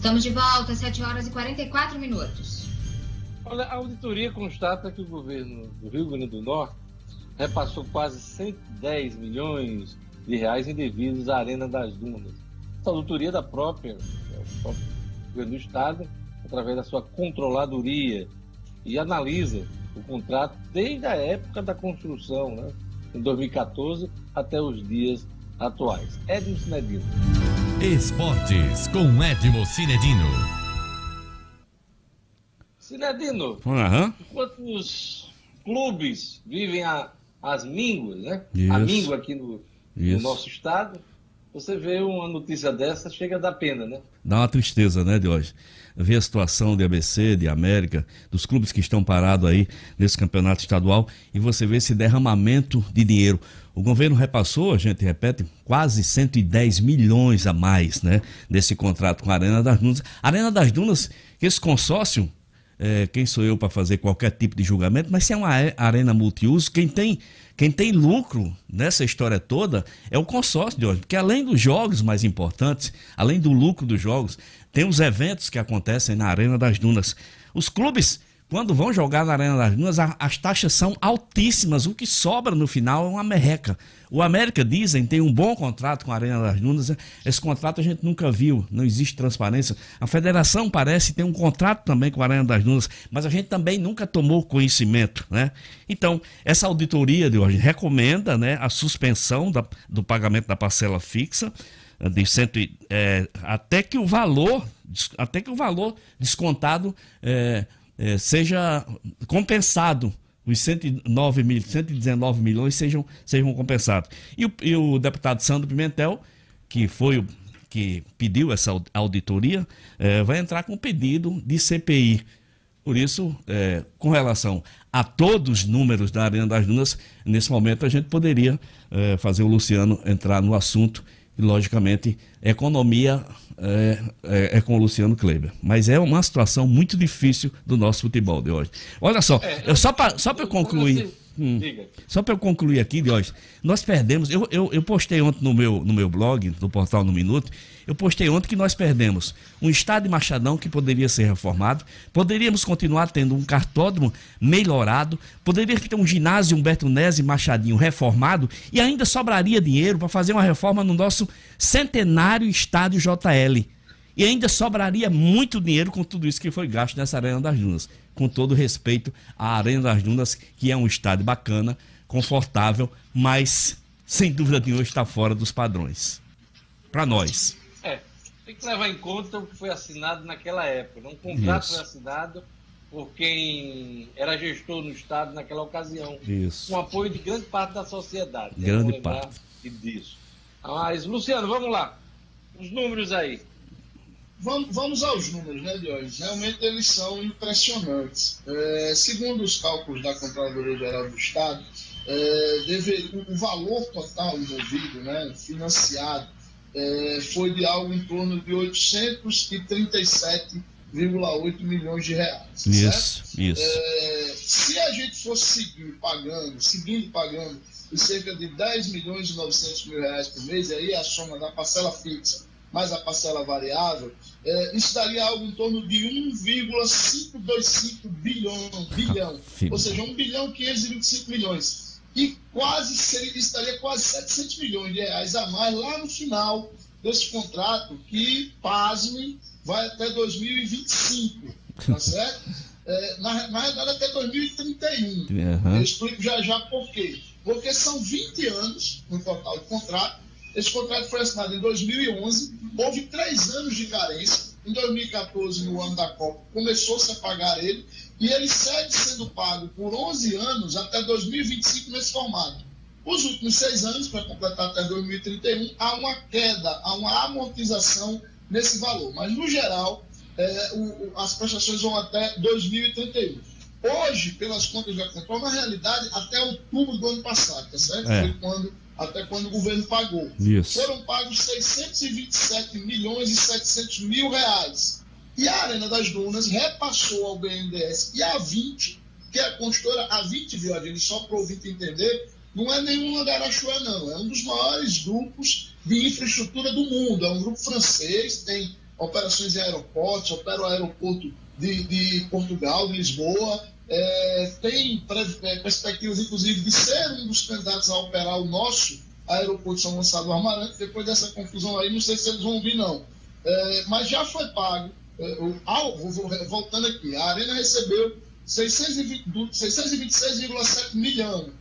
[SPEAKER 4] Estamos de volta, 7 horas e 44 minutos.
[SPEAKER 1] Olha, a auditoria constata que o governo do Rio Grande do Norte repassou quase 110 milhões de reais em à Arena das Dunas. Essa auditoria da própria, do próprio governo do Estado, através da sua controladoria, e analisa o contrato desde a época da construção, né, em 2014, até os dias atuais. Edmo Cinedino.
[SPEAKER 9] Esportes com Edmo Cinedino.
[SPEAKER 1] Cinedino, enquanto os clubes vivem a, as mínguas, né?
[SPEAKER 5] Isso.
[SPEAKER 1] A míngua aqui no, no nosso estado, você vê uma notícia dessa, chega a dar pena, né?
[SPEAKER 5] Dá uma tristeza, né, de hoje. Ver a situação de ABC, de América, dos clubes que estão parados aí nesse campeonato estadual e você vê esse derramamento de dinheiro. O governo repassou, a gente repete, quase 110 milhões a mais, né, nesse contrato com a Arena das Dunas. Arena das Dunas, esse consórcio, é, quem sou eu para fazer qualquer tipo de julgamento, mas se é uma are- arena multiuso, quem tem, quem tem lucro nessa história toda é o consórcio de hoje. Porque além dos jogos mais importantes, além do lucro dos jogos, tem os eventos que acontecem na Arena das Dunas. Os clubes, quando vão jogar na Arena das Dunas, as taxas são altíssimas. O que sobra no final é uma merreca. O América, dizem, tem um bom contrato com a Arena das Dunas. Esse contrato a gente nunca viu, não existe transparência. A federação parece ter um contrato também com a Arena das Dunas, mas a gente também nunca tomou conhecimento, né? Então, essa auditoria de hoje recomenda né, a suspensão da- do pagamento da parcela fixa eh, de cento, eh, até que o valor até que o valor descontado eh, eh, seja compensado os 109 mil, 119 milhões sejam, sejam compensados. E o, e o deputado Sandro Pimentel, que foi o que pediu essa au- auditoria, eh, vai entrar com pedido de CPI. Por isso, eh, com relação a todos os números da Arena das Dunas, nesse momento a gente poderia eh, fazer o Luciano entrar no assunto e, logicamente, economia é, é- é com o Luciano Kleber. Mas é uma situação muito difícil do nosso futebol de hoje. Olha só,
[SPEAKER 1] É,
[SPEAKER 5] eu só para só pra concluir. Hum. Só para eu concluir aqui, Diógenes, nós perdemos. Eu, eu, eu postei ontem no meu, no meu blog, no portal No Minuto, eu postei ontem que nós perdemos um estádio de Machadão que poderia ser reformado, poderíamos continuar tendo um cartódromo melhorado, poderíamos ter um ginásio Humberto Nese Machadinho reformado e ainda sobraria dinheiro para fazer uma reforma no nosso centenário estádio JL. E ainda sobraria muito dinheiro com tudo isso que foi gasto nessa Arena das Dunas. Com todo respeito à Arena das Dunas, que é um estádio bacana, confortável, mas sem dúvida nenhuma está fora dos padrões. Para nós.
[SPEAKER 1] É, tem que levar em conta o que foi assinado naquela época. Um contrato
[SPEAKER 5] Isso.
[SPEAKER 1] foi assinado por quem era gestor no Estado naquela ocasião.
[SPEAKER 5] Isso.
[SPEAKER 1] Com apoio de grande parte da sociedade. né?
[SPEAKER 5] Grande parte.
[SPEAKER 1] Disso. Mas, Luciano, vamos lá. Os números aí.
[SPEAKER 2] Vamos, vamos aos números, né, Diógenes? Realmente eles são impressionantes. É, segundo os cálculos da Controladoria Geral do Estado, é, deve- o- valor total envolvido, né, financiado, é, foi de algo em torno de 837,8 milhões de reais. certo?
[SPEAKER 5] Isso, isso.
[SPEAKER 2] É, se a gente fosse seguir pagando, seguindo pagando de cerca de 10 milhões e 900 mil reais por mês, e aí a soma da parcela fixa mais a parcela variável, é, isso daria algo em torno de 1,525 bilhão, bilhão ou seja, 1 bilhão e 525 milhões. E quase seria, isso daria quase 700 milhões de reais a mais lá no final desse contrato, que, pasmem, vai até 2025, tá certo? É, na, na realidade, até 2031. Uhum. Eu explico já já por quê. Porque são 20 anos no total de contrato. Esse contrato foi assinado em 2011, houve três anos de carência. Em 2014, no ano da Copa, começou-se a pagar ele, e ele segue sendo pago por 11 anos até 2025 nesse formato. Os últimos seis anos, para completar até 2031, há uma queda, há uma amortização nesse valor. Mas, no geral, é, o, as prestações vão até 2031. Hoje, pelas contas da Control, na realidade, até outubro do ano passado, tá certo? É. Foi quando, até quando o governo pagou.
[SPEAKER 5] Isso.
[SPEAKER 2] Foram pagos 627 milhões e 700 mil reais. E a Arena das Dunas repassou ao BNDES e a 20, que é a construtora, a 20, viu, Adilho, só para o ouvinte entender, não é nenhuma Garachuá, não. É um dos maiores grupos de infraestrutura do mundo. É um grupo francês, tem operações em aeroportos, opera o aeroporto de, de Portugal, de Lisboa, é, tem é, perspectivas, inclusive, de ser um dos candidatos a operar o nosso aeroporto São Gonçalo do Amarante. Depois dessa confusão aí, não sei se eles vão ouvir, não. É, mas já foi pago. É, o, voltando aqui, a Arena recebeu 626,7 milhões.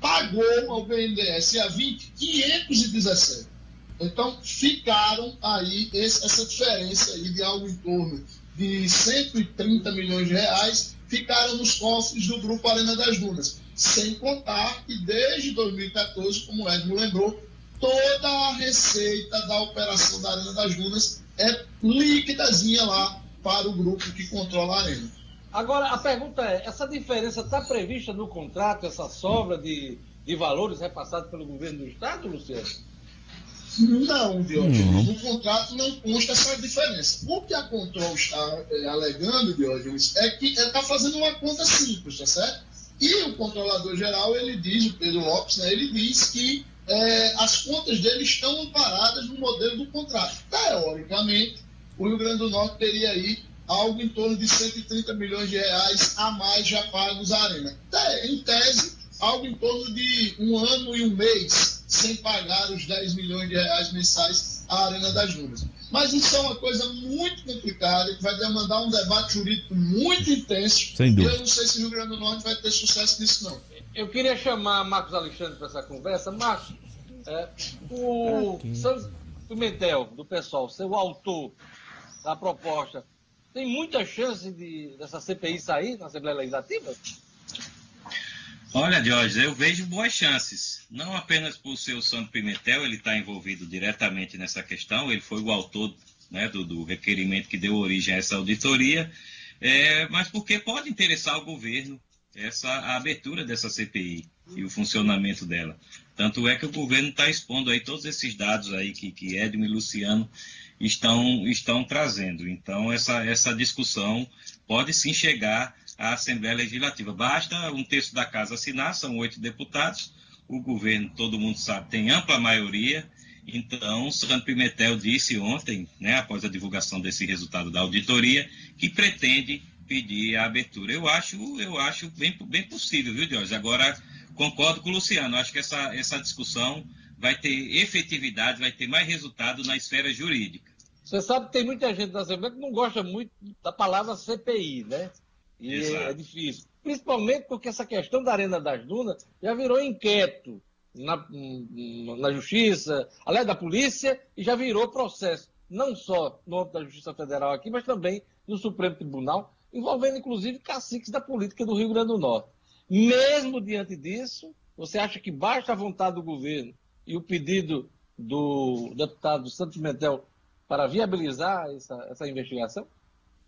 [SPEAKER 2] Pagou ao BNDES a 20, 517. Então, ficaram aí esse, essa diferença aí de algo em torno de 130 milhões de reais ficaram nos cofres do Grupo Arena das Dunas. Sem contar que desde 2014, como o Edmo lembrou, toda a receita da operação da Arena das Dunas é líquidazinha lá para o grupo que controla a Arena.
[SPEAKER 1] Agora, a pergunta é: essa diferença está prevista no contrato, essa sobra de, de valores repassados pelo governo do Estado, Luciano?
[SPEAKER 2] Não, Diógenes, no contrato não consta essa diferença. O que a Control está é, alegando, Diógenes, é que está fazendo uma conta simples, tá certo? E o controlador geral, ele diz, o Pedro Lopes, né, ele diz que é, as contas dele estão amparadas no modelo do contrato. Teoricamente, o Rio Grande do Norte teria aí algo em torno de 130 milhões de reais a mais já pagos à Arena. Em tese, algo em torno de um ano e um mês sem pagar os 10 milhões de reais mensais à Arena das Dunas. Mas isso é uma coisa muito complicada, que vai demandar um debate jurídico muito intenso.
[SPEAKER 5] Sem dúvida.
[SPEAKER 2] E eu não sei se o Rio Grande do Norte vai ter sucesso nisso, não.
[SPEAKER 1] Eu queria chamar Marcos Alexandre para essa conversa. Marcos, é, o Santos Pimentel, do pessoal, ser o autor da proposta, tem muita chance de, dessa CPI sair na Assembleia Legislativa?
[SPEAKER 3] Olha, Jorge, eu vejo boas chances. Não apenas por ser o Santo Pimentel, ele está envolvido diretamente nessa questão, ele foi o autor né, do, do, requerimento que deu origem a essa auditoria, é, mas porque pode interessar ao governo essa a abertura dessa CPI e o funcionamento dela. Tanto é que o governo está expondo aí todos esses dados aí que, que Edmo e Luciano estão, estão trazendo. Então, essa, essa discussão pode sim chegar a Assembleia Legislativa. Basta um terço da casa assinar, são oito deputados, o governo, todo mundo sabe, tem ampla maioria. Então, Santo Pimentel disse ontem, né, após a divulgação desse resultado da auditoria, que pretende pedir a abertura. Eu acho, eu acho bem, bem possível, viu, Jorge? Agora, concordo com o Luciano, acho que essa, essa discussão vai ter efetividade, vai ter mais resultado na esfera jurídica.
[SPEAKER 1] Você sabe que tem muita gente da Assembleia que não gosta muito da palavra CPI, né? E Exato. é difícil. Principalmente porque essa questão da Arena das Dunas já virou inquérito na, na Justiça, além da polícia, e já virou processo, não só no âmbito da Justiça Federal aqui, mas também no Supremo Tribunal, envolvendo inclusive caciques da política do Rio Grande do Norte. Mesmo diante disso, você acha que basta a vontade do governo e o pedido do deputado Santos Mentel para viabilizar essa, essa investigação?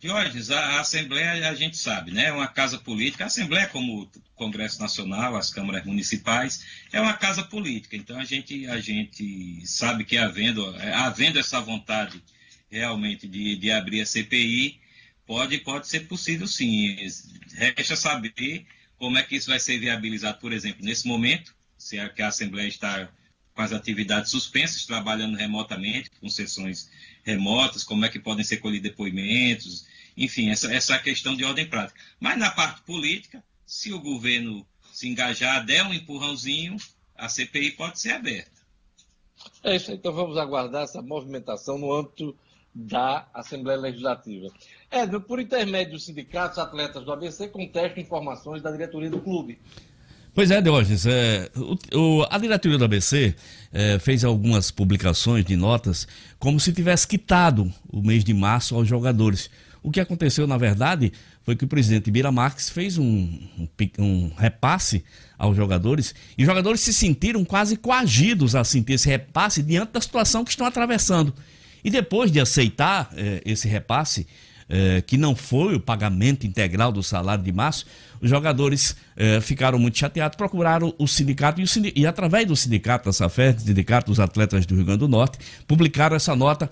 [SPEAKER 3] Jorge, a, Assembleia a gente sabe, né? É uma casa política. A Assembleia, como o Congresso Nacional, as câmaras municipais, é uma casa política. Então a gente, a gente sabe que havendo, havendo essa vontade realmente de, de abrir a CPI, Pode, pode ser possível sim. Resta saber como é que isso vai ser viabilizado, por exemplo, nesse momento, se é que a Assembleia está com as atividades suspensas, trabalhando remotamente, com sessões remotas, como é que podem ser colhidos depoimentos, enfim, essa, essa questão de ordem prática. Mas na parte política, se o governo se engajar, der um empurrãozinho, a CPI pode ser aberta.
[SPEAKER 1] É isso, então vamos aguardar essa movimentação no âmbito da Assembleia Legislativa. É, por intermédio dos sindicatos, atletas do ABC contestam informações da diretoria do clube.
[SPEAKER 5] Pois é, Diógenes, é, o, o, a diretoria do ABC é, fez algumas publicações de notas como se tivesse quitado o mês de março aos jogadores. O que aconteceu, na verdade, foi que o presidente Bira Marques fez um, um, um, repasse aos jogadores e os jogadores se sentiram quase coagidos a sentir esse repasse diante da situação que estão atravessando. E depois de aceitar eh, esse repasse, eh, que não foi o pagamento integral do salário de março, os jogadores eh, ficaram muito chateados, procuraram o sindicato e, o sindicato, e através do sindicato da SAFET, sindicato dos atletas do Rio Grande do Norte, publicaram essa nota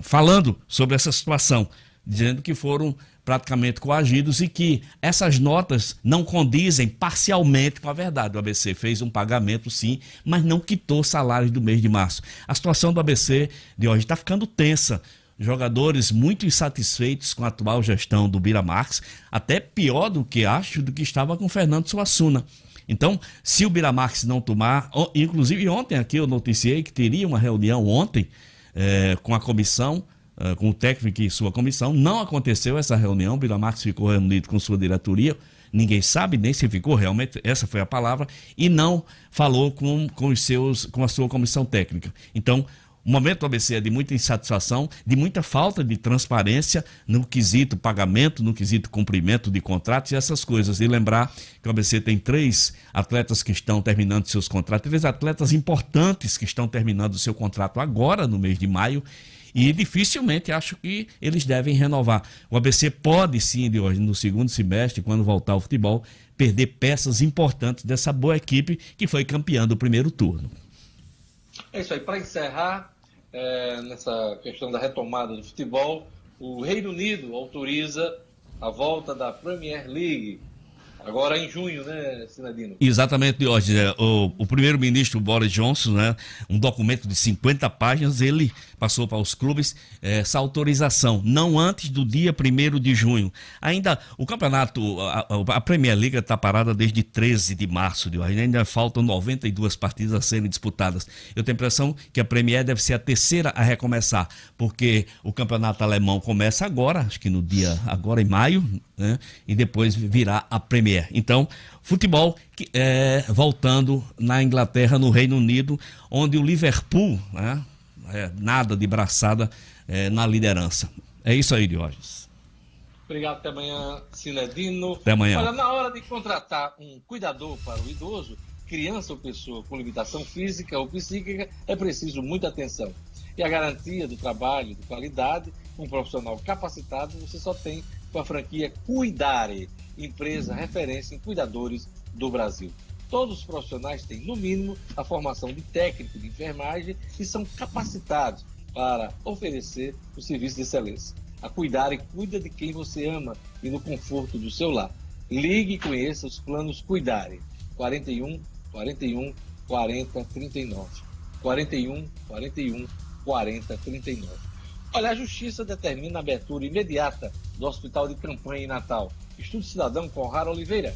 [SPEAKER 5] falando sobre essa situação, dizendo que foram praticamente coagidos e que essas notas não condizem parcialmente com a verdade. O ABC fez um pagamento, sim, mas não quitou salários do mês de março. A situação do ABC de hoje está ficando tensa. Jogadores muito insatisfeitos com a atual gestão do Bira Marques, até pior do que acho do que estava com o Fernando Suassuna. Então, se o Bira Marques não tomar, inclusive ontem aqui eu noticiei que teria uma reunião ontem é, com a comissão uh, com o técnico e sua comissão. Não aconteceu essa reunião, Bila Marques ficou reunido com sua diretoria, ninguém sabe nem se ficou realmente, essa foi a palavra, e não falou com, com, os seus, com a sua comissão técnica. Então, o momento do ABC é de muita insatisfação, de muita falta de transparência no quesito pagamento, no quesito cumprimento de contratos e essas coisas. E lembrar que o ABC tem três atletas que estão terminando seus contratos, três atletas importantes que estão terminando seu contrato agora, no mês de maio, e dificilmente acho que eles devem renovar. O ABC pode sim, de hoje, no segundo semestre, quando voltar ao futebol, perder peças importantes dessa boa equipe que foi campeã do primeiro turno.
[SPEAKER 1] É isso aí. Para encerrar, é, nessa questão da retomada do futebol, o Reino Unido autoriza a volta da Premier League Agora em junho, né, Sinadino?
[SPEAKER 5] Exatamente, hoje. É, o, o primeiro-ministro Boris Johnson, né, um documento de 50 páginas, ele passou para os clubes essa autorização, não antes do dia 1 de junho. Ainda o campeonato, a, a Premier League está parada desde 13 de março, ainda faltam 92 partidas a serem disputadas. Eu tenho a impressão que a Premier deve ser a terceira a recomeçar, porque o campeonato alemão começa agora, acho que no dia, agora em maio, né, e depois virá a Premier Premier. Então, futebol é, voltando na Inglaterra, no Reino Unido, onde o Liverpool, né, é, nada de braçada é, na liderança. É isso aí, Diógenes.
[SPEAKER 1] Obrigado, até amanhã, Cinedino.
[SPEAKER 5] Até amanhã.
[SPEAKER 1] Olha, na hora de contratar um cuidador para o idoso, criança ou pessoa com limitação física ou psíquica, é preciso muita atenção. E a garantia do trabalho de qualidade, um profissional capacitado, você só tem com a franquia Cuidare empresa referência em cuidadores do Brasil. Todos os profissionais têm, no mínimo, a formação de técnico de enfermagem e são capacitados para oferecer o serviço de excelência. A cuidar e cuida de quem você ama e no conforto do seu lar. Ligue e conheça os planos Cuidare. 41 41 40 39. 41 41 40 39. Olha, a Justiça determina a abertura imediata do Hospital de Campanha em Natal. Estudo Cidadão com Rara Oliveira.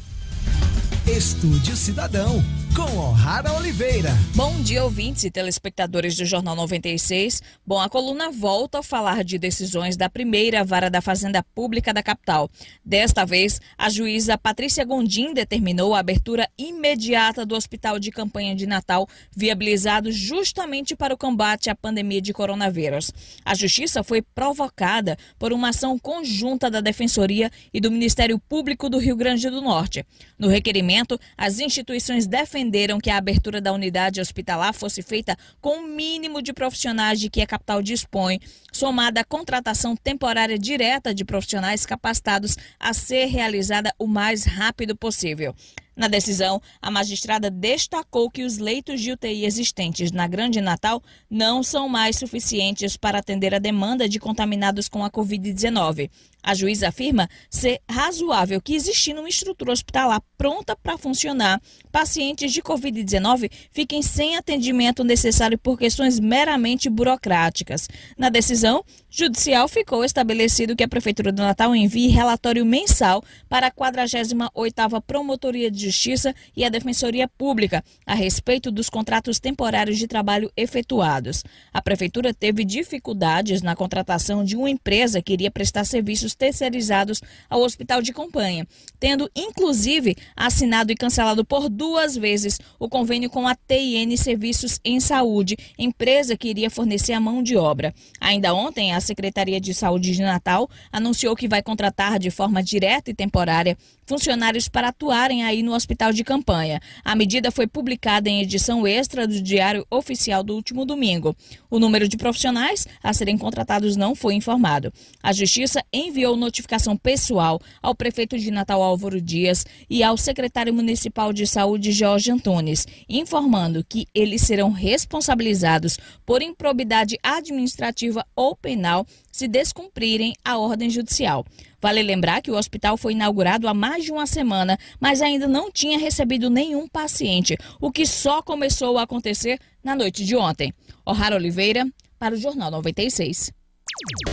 [SPEAKER 7] Estúdio Cidadão, com O'Hara Oliveira.
[SPEAKER 10] Bom dia, ouvintes e telespectadores do Jornal 96. Bom, a coluna volta a falar de decisões da primeira vara da Fazenda Pública da capital. Desta vez, a juíza Patrícia Gondim determinou a abertura imediata do Hospital de Campanha de Natal, viabilizado justamente para o combate à pandemia de coronavírus. A justiça foi provocada por uma ação conjunta da Defensoria e do Ministério Público do Rio Grande do Norte. No requerimento, as instituições defenderam que a abertura da unidade hospitalar fosse feita com o mínimo de profissionais de que a capital dispõe, somada à contratação temporária direta de profissionais capacitados a ser realizada o mais rápido possível. Na decisão, a magistrada destacou que os leitos de UTI existentes na Grande Natal não são mais suficientes para atender a demanda de contaminados com a Covid-19. A juíza afirma ser razoável que, existindo uma estrutura hospitalar pronta para funcionar, pacientes de Covid-19 fiquem sem atendimento necessário por questões meramente burocráticas. Na decisão judicial, ficou estabelecido que a Prefeitura do Natal envie relatório mensal para a 48ª Promotoria de Justiça e a Defensoria Pública a respeito dos contratos temporários de trabalho efetuados. A Prefeitura teve dificuldades na contratação de uma empresa que iria prestar serviços terceirizados ao hospital de campanha, tendo inclusive assinado e cancelado por duas vezes o convênio com a TIN Serviços em Saúde, empresa que iria fornecer a mão de obra. Ainda ontem, a Secretaria de Saúde de Natal anunciou que vai contratar de forma direta e temporária funcionários para atuarem aí no hospital de campanha. A medida foi publicada em edição extra do Diário Oficial do último domingo. O número de profissionais a serem contratados não foi informado. A Justiça enviou notificação pessoal ao prefeito de Natal Álvaro Dias e ao secretário municipal de saúde Jorge Antunes, informando que eles serão responsabilizados por improbidade administrativa ou penal se descumprirem a ordem judicial. Vale lembrar que o hospital foi inaugurado há mais de uma semana, mas ainda não tinha recebido nenhum paciente, o que só começou a acontecer na noite de ontem. O'Hara Oliveira, para o Jornal 96.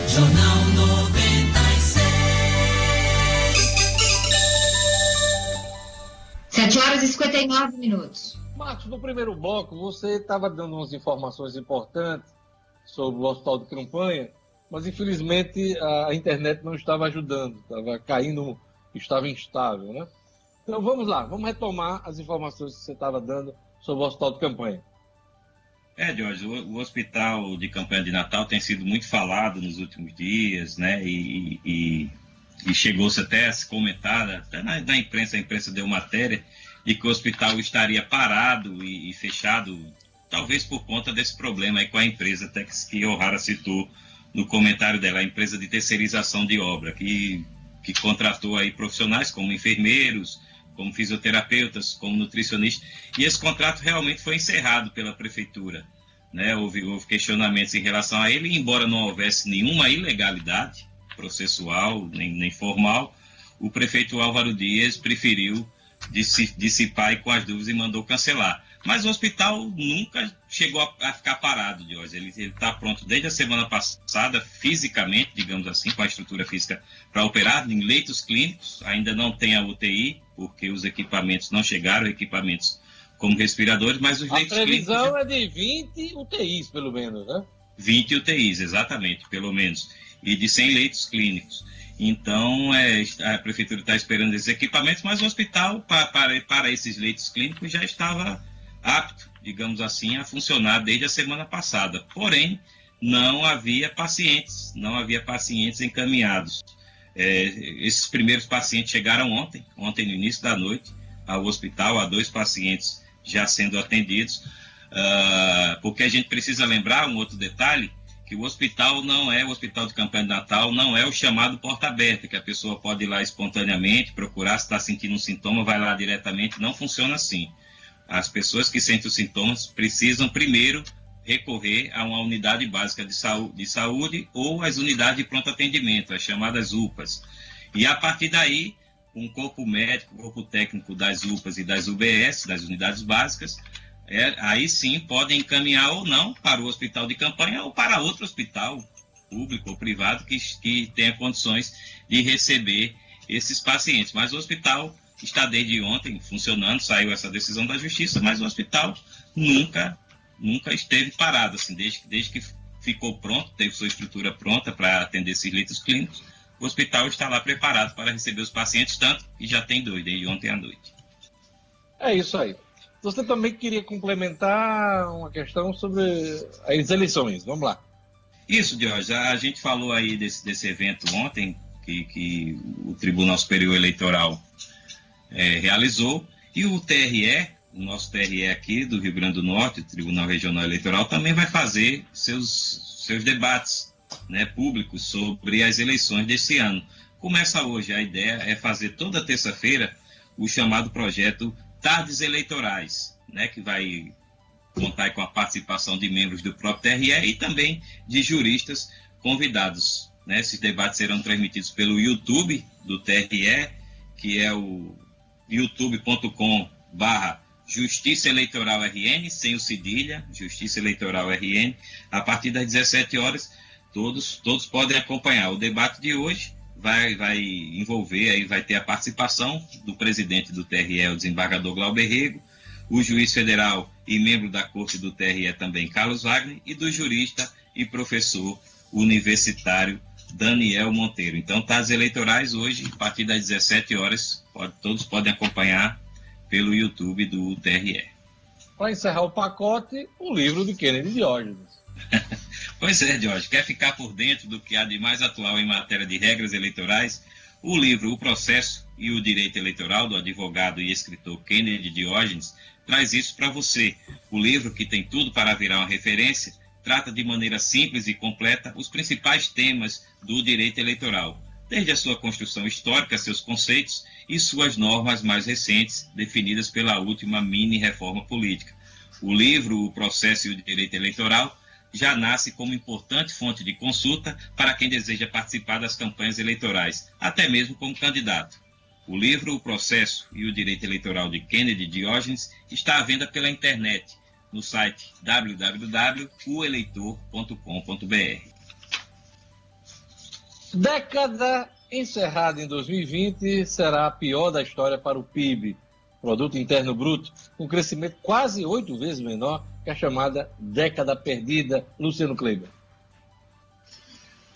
[SPEAKER 11] Jornal 96.
[SPEAKER 4] 7 horas e 59 minutos.
[SPEAKER 1] Marcos, no primeiro bloco, você estava dando umas informações importantes sobre o hospital de campanha mas infelizmente a internet não estava ajudando, estava caindo, estava instável, né? Então vamos lá, vamos retomar as informações que você estava dando sobre o hospital de campanha.
[SPEAKER 3] É, Jorge, o, o, hospital de campanha de Natal tem sido muito falado nos últimos dias, né? E, e, e chegou-se até a se comentar, até na, na, imprensa, a imprensa deu matéria, de que o hospital estaria parado e, e fechado, talvez por conta desse problema aí com a empresa, até que, que O'Hara citou no comentário dela, a empresa de terceirização de obra, que, que contratou aí profissionais como enfermeiros, como fisioterapeutas, como nutricionistas, e esse contrato realmente foi encerrado pela prefeitura. Né? Houve, houve questionamentos em relação a ele, embora não houvesse nenhuma ilegalidade processual, nem, nem formal, o prefeito Álvaro Dias preferiu dissipar com as dúvidas e mandou cancelar. Mas o hospital nunca chegou a, a ficar parado, Jorge. Ele está pronto desde a semana passada, fisicamente, digamos assim, com a estrutura física para operar em leitos clínicos. Ainda não tem a UTI, porque os equipamentos não chegaram, equipamentos como respiradores, mas os
[SPEAKER 1] a
[SPEAKER 3] leitos clínicos.
[SPEAKER 1] A previsão é de 20 UTIs, pelo menos, né?
[SPEAKER 3] 20 UTIs, exatamente, pelo menos. E de 100 leitos clínicos. Então, é, a prefeitura está esperando esses equipamentos, mas o hospital, para, para, para esses leitos clínicos, já estava apto, digamos assim, a funcionar desde a semana passada. Porém, não havia pacientes, não havia pacientes encaminhados. É, esses primeiros pacientes chegaram ontem, ontem no início da noite, ao hospital, há dois pacientes já sendo atendidos, uh, porque a gente precisa lembrar um outro detalhe, que o hospital não é o hospital de campanha de Natal, não é o chamado porta aberta, que a pessoa pode ir lá espontaneamente, procurar se está sentindo um sintoma, vai lá diretamente, não funciona assim as pessoas que sentem os sintomas precisam primeiro recorrer a uma unidade básica de saúde, de saúde ou as unidades de pronto atendimento, as chamadas UPAs. E a partir daí, um corpo médico, corpo técnico das UPAs e das UBS, das unidades básicas, é, aí sim podem encaminhar ou não para o hospital de campanha ou para outro hospital público ou privado que, que tenha condições de receber esses pacientes. Mas o hospital está desde ontem funcionando, saiu essa decisão da justiça, mas o hospital nunca, nunca esteve parado, assim, desde, desde que ficou pronto, teve sua estrutura pronta para atender esses leitos clínicos, o hospital está lá preparado para receber os pacientes, tanto que já tem dois, desde ontem à noite.
[SPEAKER 1] É isso aí. Você também queria complementar uma questão sobre as eleições. Vamos lá.
[SPEAKER 3] Isso, Jorge. A gente falou aí desse, desse evento ontem, que, que o Tribunal Superior Eleitoral é, realizou. E o TRE, o nosso TRE aqui do Rio Grande do Norte, Tribunal Regional Eleitoral, também vai fazer seus, seus debates né, públicos sobre as eleições desse ano. Começa hoje, a ideia é fazer toda terça-feira o chamado projeto Tardes Eleitorais, né, que vai contar com a participação de membros do próprio TRE e também de juristas convidados Né? Esses debates serão transmitidos pelo YouTube do TRE, que é o youtube.com barra Justiça Eleitoral RN, sem o cedilha, Justiça Eleitoral RN, a partir das 17 horas, todos, todos podem acompanhar. O debate de hoje vai, vai envolver, aí vai ter a participação do presidente do TRE, o desembargador Glauber Rego, o juiz federal e membro da corte do TRE também, Carlos Wagner, e do jurista e professor universitário Daniel Monteiro. Então, tá as eleitorais hoje, a partir das 17 horas, pode, todos podem acompanhar pelo YouTube do TRE.
[SPEAKER 1] Para encerrar o pacote, o livro de Kennedy Diógenes.
[SPEAKER 3] pois é, Jorge, quer ficar por dentro do que há de mais atual em matéria de regras eleitorais? O livro O Processo e o Direito Eleitoral, do advogado e escritor Kennedy Diógenes, traz isso para você. O livro, que tem tudo para virar uma referência, trata de maneira simples e completa os principais temas do direito eleitoral desde a sua construção histórica, seus conceitos e suas normas mais recentes, definidas pela última mini-reforma política. O livro O Processo e o Direito Eleitoral já nasce como importante fonte de consulta para quem deseja participar das campanhas eleitorais, até mesmo como candidato. O livro O Processo e o Direito Eleitoral de Kennedy Diógenes está à venda pela internet no site www.ueleitor.com.br.
[SPEAKER 1] Década encerrada em 2020 será a pior da história para o PIB, Produto Interno Bruto, com crescimento quase oito vezes menor que a chamada década perdida. Luciano Kleber.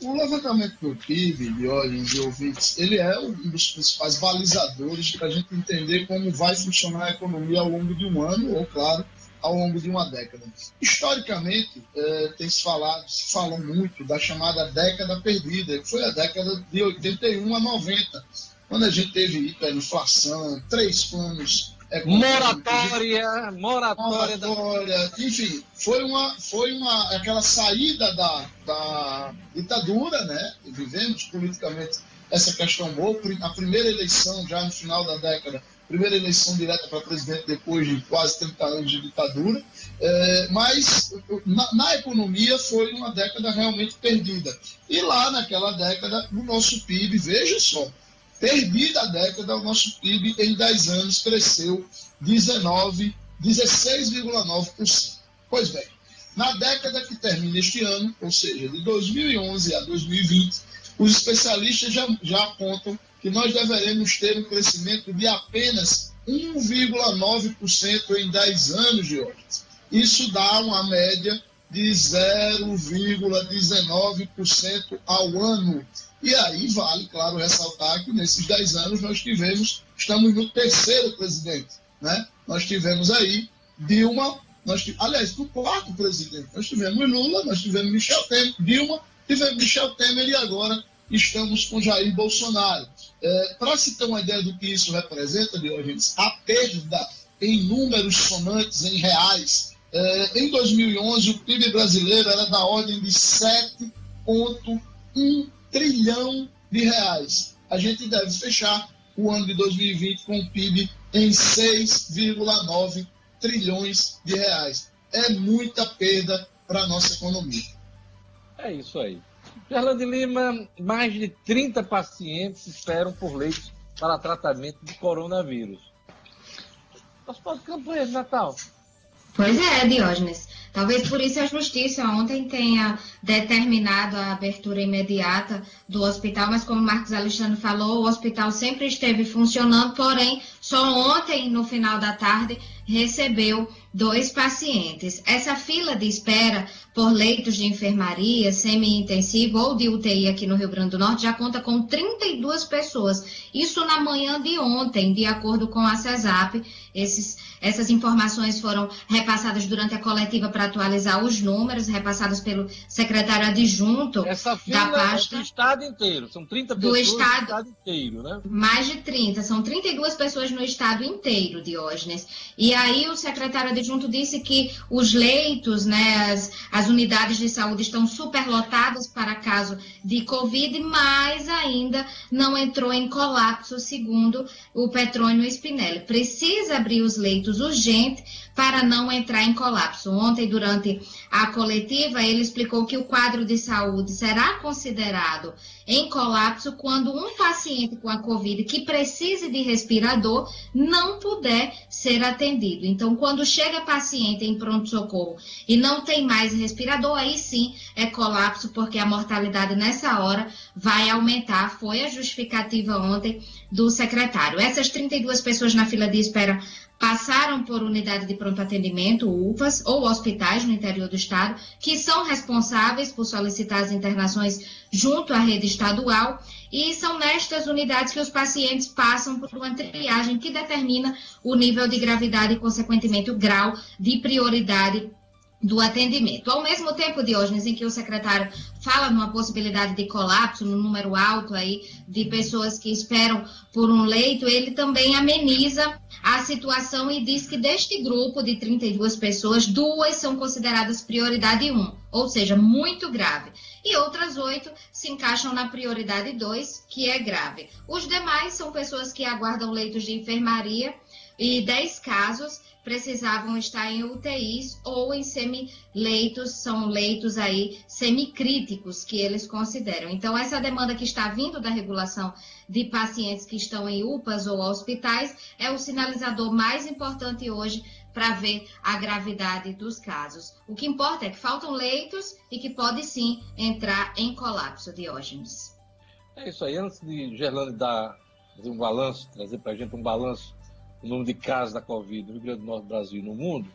[SPEAKER 2] O levantamento do PIB, de olhos e ouvintes, ele é um dos principais balizadores para a gente entender como vai funcionar a economia ao longo de um ano, ou, claro, ao longo de uma década. Historicamente, é, tem se falado, se fala muito da chamada década perdida, que foi a década de 81 a 90, quando a gente teve hiperinflação, três planos
[SPEAKER 1] moratória, moratória,
[SPEAKER 2] moratória da... enfim, foi uma, foi uma aquela saída da, da ditadura, né? Vivemos politicamente essa questão boa. A primeira eleição já no final da década primeira eleição direta para presidente depois de quase 30 anos de ditadura, é, mas na, na, economia foi uma década realmente perdida. E lá naquela década, o nosso PIB, veja só, perdida a década, o nosso PIB em 10 anos cresceu 19, 16,9%. Pois bem, na década que termina este ano, ou seja, de 2011 a 2020, os especialistas já, já apontam que nós deveremos ter um crescimento de apenas 1,9% em 10 anos de hoje. Isso dá uma média de 0,19% ao ano. E aí vale, claro, ressaltar que nesses 10 anos nós tivemos, estamos no terceiro presidente, né? Nós tivemos aí Dilma, nós, aliás, no quarto presidente, nós tivemos Lula, nós tivemos Michel Temer, Dilma, tivemos Michel Temer e agora estamos com Jair Bolsonaro. É, Para se ter uma ideia do que isso representa, Diogenes, a perda em números sonantes, em reais, é, em 2011 o PIB brasileiro era da ordem de 7,1 trilhão de reais. A gente deve fechar o ano de 2020 com o PIB em 6,9 trilhões de reais. É muita perda para a nossa economia.
[SPEAKER 1] É isso aí. Gerlande Lima, mais de 30 pacientes esperam por leitos para tratamento de coronavírus. Nós pode campanha de Natal.
[SPEAKER 4] Pois é, Diógenes. Talvez por isso a justiça ontem tenha determinado a abertura imediata do hospital, mas como Marcos Alexandre falou, o hospital sempre esteve funcionando, porém, só ontem, no final da tarde, recebeu dois pacientes. Essa fila de espera por leitos de enfermaria, semi-intensivo ou de UTI aqui no Rio Grande do Norte já conta com 32 pessoas. Isso na manhã de ontem, de acordo com a CESAP. Esses, essas informações foram repassadas durante a coletiva para atualizar os números, repassadas pelo secretário adjunto
[SPEAKER 1] Essa fila
[SPEAKER 4] da pasta.
[SPEAKER 1] É do estado inteiro, são 30
[SPEAKER 4] Do
[SPEAKER 1] pessoas
[SPEAKER 4] estado-
[SPEAKER 1] do estado inteiro, né?
[SPEAKER 4] Mais de 30, são 32 pessoas no estado inteiro, Diógenes. E aí o secretário adjunto disse que os leitos, né, as, as unidades de saúde estão superlotadas para caso de Covid, mas ainda não entrou em colapso, segundo o Petrônio Spinelli. Precisa abrir os leitos urgente para não entrar em colapso. Ontem, durante a coletiva, ele explicou que o quadro de saúde será considerado em colapso quando um paciente com a Covid que precise de respirador não puder ser atendido. Então, quando chega paciente em pronto-socorro e não tem mais respirador, aí sim é colapso, porque a mortalidade nessa hora vai aumentar. Foi a justificativa ontem do secretário. Essas 32 pessoas na fila de espera passaram por unidade de pronto atendimento, UPAs, ou hospitais no interior do estado, que são responsáveis por solicitar as internações junto à rede estadual, e são nestas unidades que os pacientes passam por uma triagem que determina o nível de gravidade e, consequentemente, o grau de prioridade do atendimento. Ao mesmo tempo, Diógenes, em que o secretário fala numa possibilidade de colapso, no número alto aí de pessoas que esperam por um leito, ele também ameniza a situação e diz que deste grupo de 32 pessoas, duas são consideradas prioridade 1, ou seja, muito grave. E outras oito se encaixam na prioridade 2, que é grave. Os demais são pessoas que aguardam leitos de enfermaria e 10 casos precisavam estar em UTIs ou em semileitos, são leitos aí semicríticos que eles consideram. Então, essa demanda que está vindo da regulação de pacientes que estão em UPAs ou hospitais é o sinalizador mais importante hoje para ver a gravidade dos casos. O que importa é que faltam leitos e que pode sim entrar em colapso, Diógenes.
[SPEAKER 1] É isso aí. Antes de Gerlane dar um balanço, trazer para a gente um balanço o número de casos da Covid no Rio Grande do Norte, Brasil e no mundo,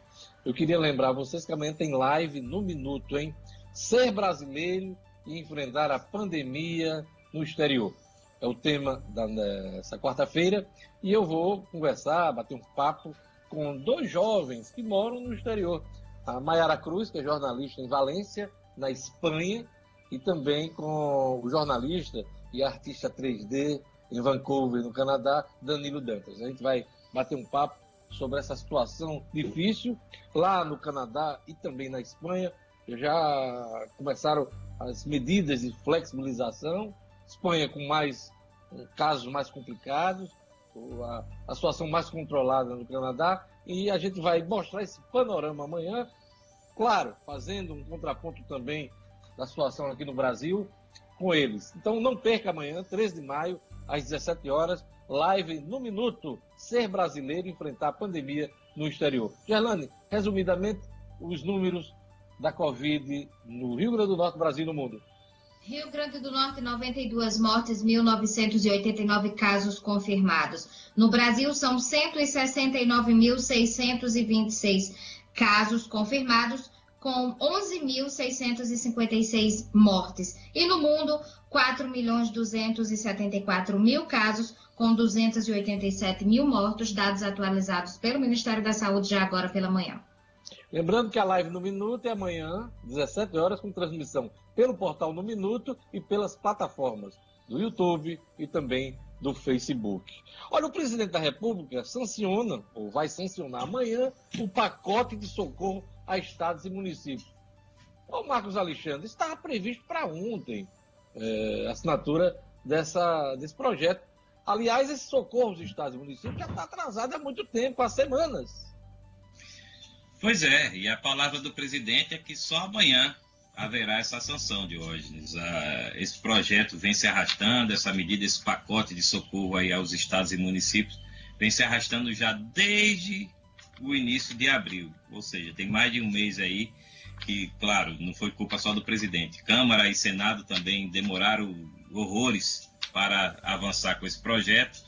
[SPEAKER 1] eu queria lembrar vocês que amanhã tem live no minuto, hein? Ser brasileiro e enfrentar a pandemia no exterior. É o tema dessa quarta-feira e eu vou conversar, bater um papo com dois jovens que moram no exterior. A Mayara Cruz, que é jornalista em Valência, na Espanha, e também com o jornalista e artista 3D em Vancouver, no Canadá, Danilo Dantas. A gente vai bater um papo sobre essa situação difícil lá no Canadá e também na Espanha. Já começaram as medidas de flexibilização. Espanha com mais casos mais complicados, a, a situação mais controlada no Canadá. E a gente vai mostrar esse panorama amanhã, claro, fazendo um contraponto também da situação aqui no Brasil com eles. Então não perca amanhã, 13 de maio, às 17 horas, live no minuto, ser brasileiro enfrentar a pandemia no exterior. Gerlane, resumidamente, os números da Covid no Rio Grande do Norte, Brasil e no mundo.
[SPEAKER 4] Rio Grande do Norte, 92 mortes, 1.989 casos confirmados. No Brasil, são 169.626 casos confirmados, com 11.656 mortes. E no mundo, 4 milhões 274 mil casos, com 287 mil mortos, dados atualizados pelo Ministério da Saúde já agora pela manhã.
[SPEAKER 1] Lembrando que a live no Minuto é amanhã, 17 horas, com transmissão pelo portal No Minuto e pelas plataformas do YouTube e também do Facebook. Olha, o presidente da República sanciona, ou vai sancionar amanhã, o pacote de socorro a estados e municípios. Ô Marcos Alexandre, estava previsto para ontem é, a assinatura dessa, desse projeto. Aliás, esse socorro aos estados e municípios já está atrasado há muito tempo, há semanas.
[SPEAKER 3] Pois é, e a palavra do presidente é que só amanhã haverá essa sanção de hoje. Esse projeto vem se arrastando, essa medida, esse pacote de socorro aí aos estados e municípios, vem se arrastando já desde o início de abril. Ou seja, tem mais de um mês aí que, claro, não foi culpa só do presidente. Câmara e Senado também demoraram horrores para avançar com esse projeto.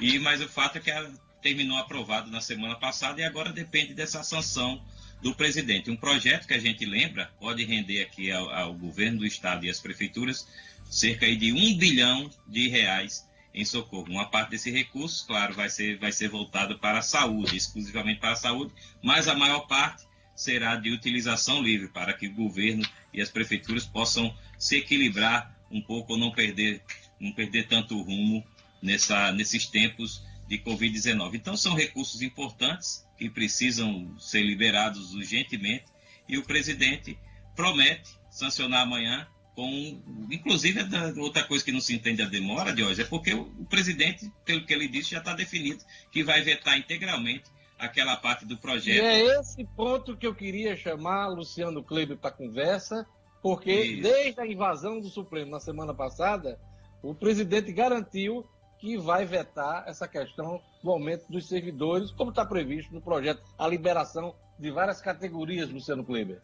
[SPEAKER 3] E mas o fato é que a, terminou aprovado na semana passada e agora depende dessa sanção do presidente. Um projeto que a gente lembra pode render aqui ao, ao governo do estado e às prefeituras cerca de um bilhão de reais em socorro. Uma parte desse recurso, claro, vai ser, vai ser voltado para a saúde, exclusivamente para a saúde, mas a maior parte será de utilização livre, para que o governo e as prefeituras possam se equilibrar um pouco ou não perder, não perder tanto rumo nessa, nesses tempos de Covid-19. Então, são recursos importantes que precisam ser liberados urgentemente e o presidente promete sancionar amanhã com, inclusive, outra coisa que não se entende a demora de hoje é porque o, presidente, pelo que ele disse, já está definido que vai vetar integralmente aquela parte do
[SPEAKER 1] E
[SPEAKER 3] projeto.
[SPEAKER 1] é esse ponto que eu queria chamar Luciano Kleber para conversa, porque
[SPEAKER 3] Isso.
[SPEAKER 1] desde a invasão do Supremo na semana passada, o presidente garantiu que vai vetar essa questão do aumento dos servidores, como está previsto no projeto, a liberação de várias categorias, Luciano Kleber.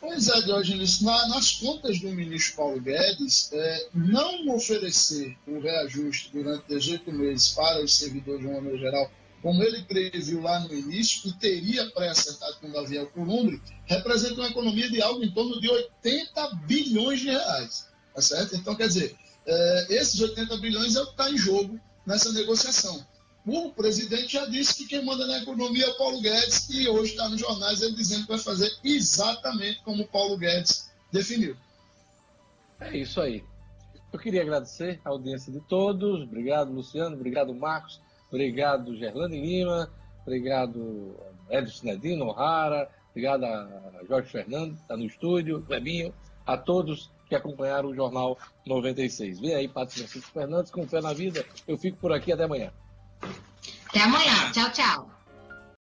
[SPEAKER 2] Pois é, Diógenes, na- nas contas do ministro Paulo Guedes, é, não oferecer o reajuste durante 18 meses para os servidores de uma maneira geral, como ele previu lá no início, e teria pré-acertado com o Davi Alcolumbre, representa uma economia de algo em torno de 80 bilhões de reais. Tá certo? Então, quer dizer, é, esses 80 bilhões é o que está em jogo nessa negociação. O presidente já disse que quem manda na economia é o Paulo Guedes e hoje está nos jornais ele dizendo que vai fazer exatamente como o Paulo Guedes definiu.
[SPEAKER 1] É isso aí. Eu queria agradecer a audiência de todos. Obrigado, Luciano. Obrigado, Marcos. Obrigado, Gerlane Lima. Obrigado, Edson Sinedino, O'Hara. Obrigado a Jorge Fernando, está no estúdio, Clebinho. A todos que acompanharam o Jornal 96. Vem aí, Patrícia Francisco Fernandes, com fé na vida. Eu fico por aqui até amanhã.
[SPEAKER 4] Até amanhã. Tchau, tchau.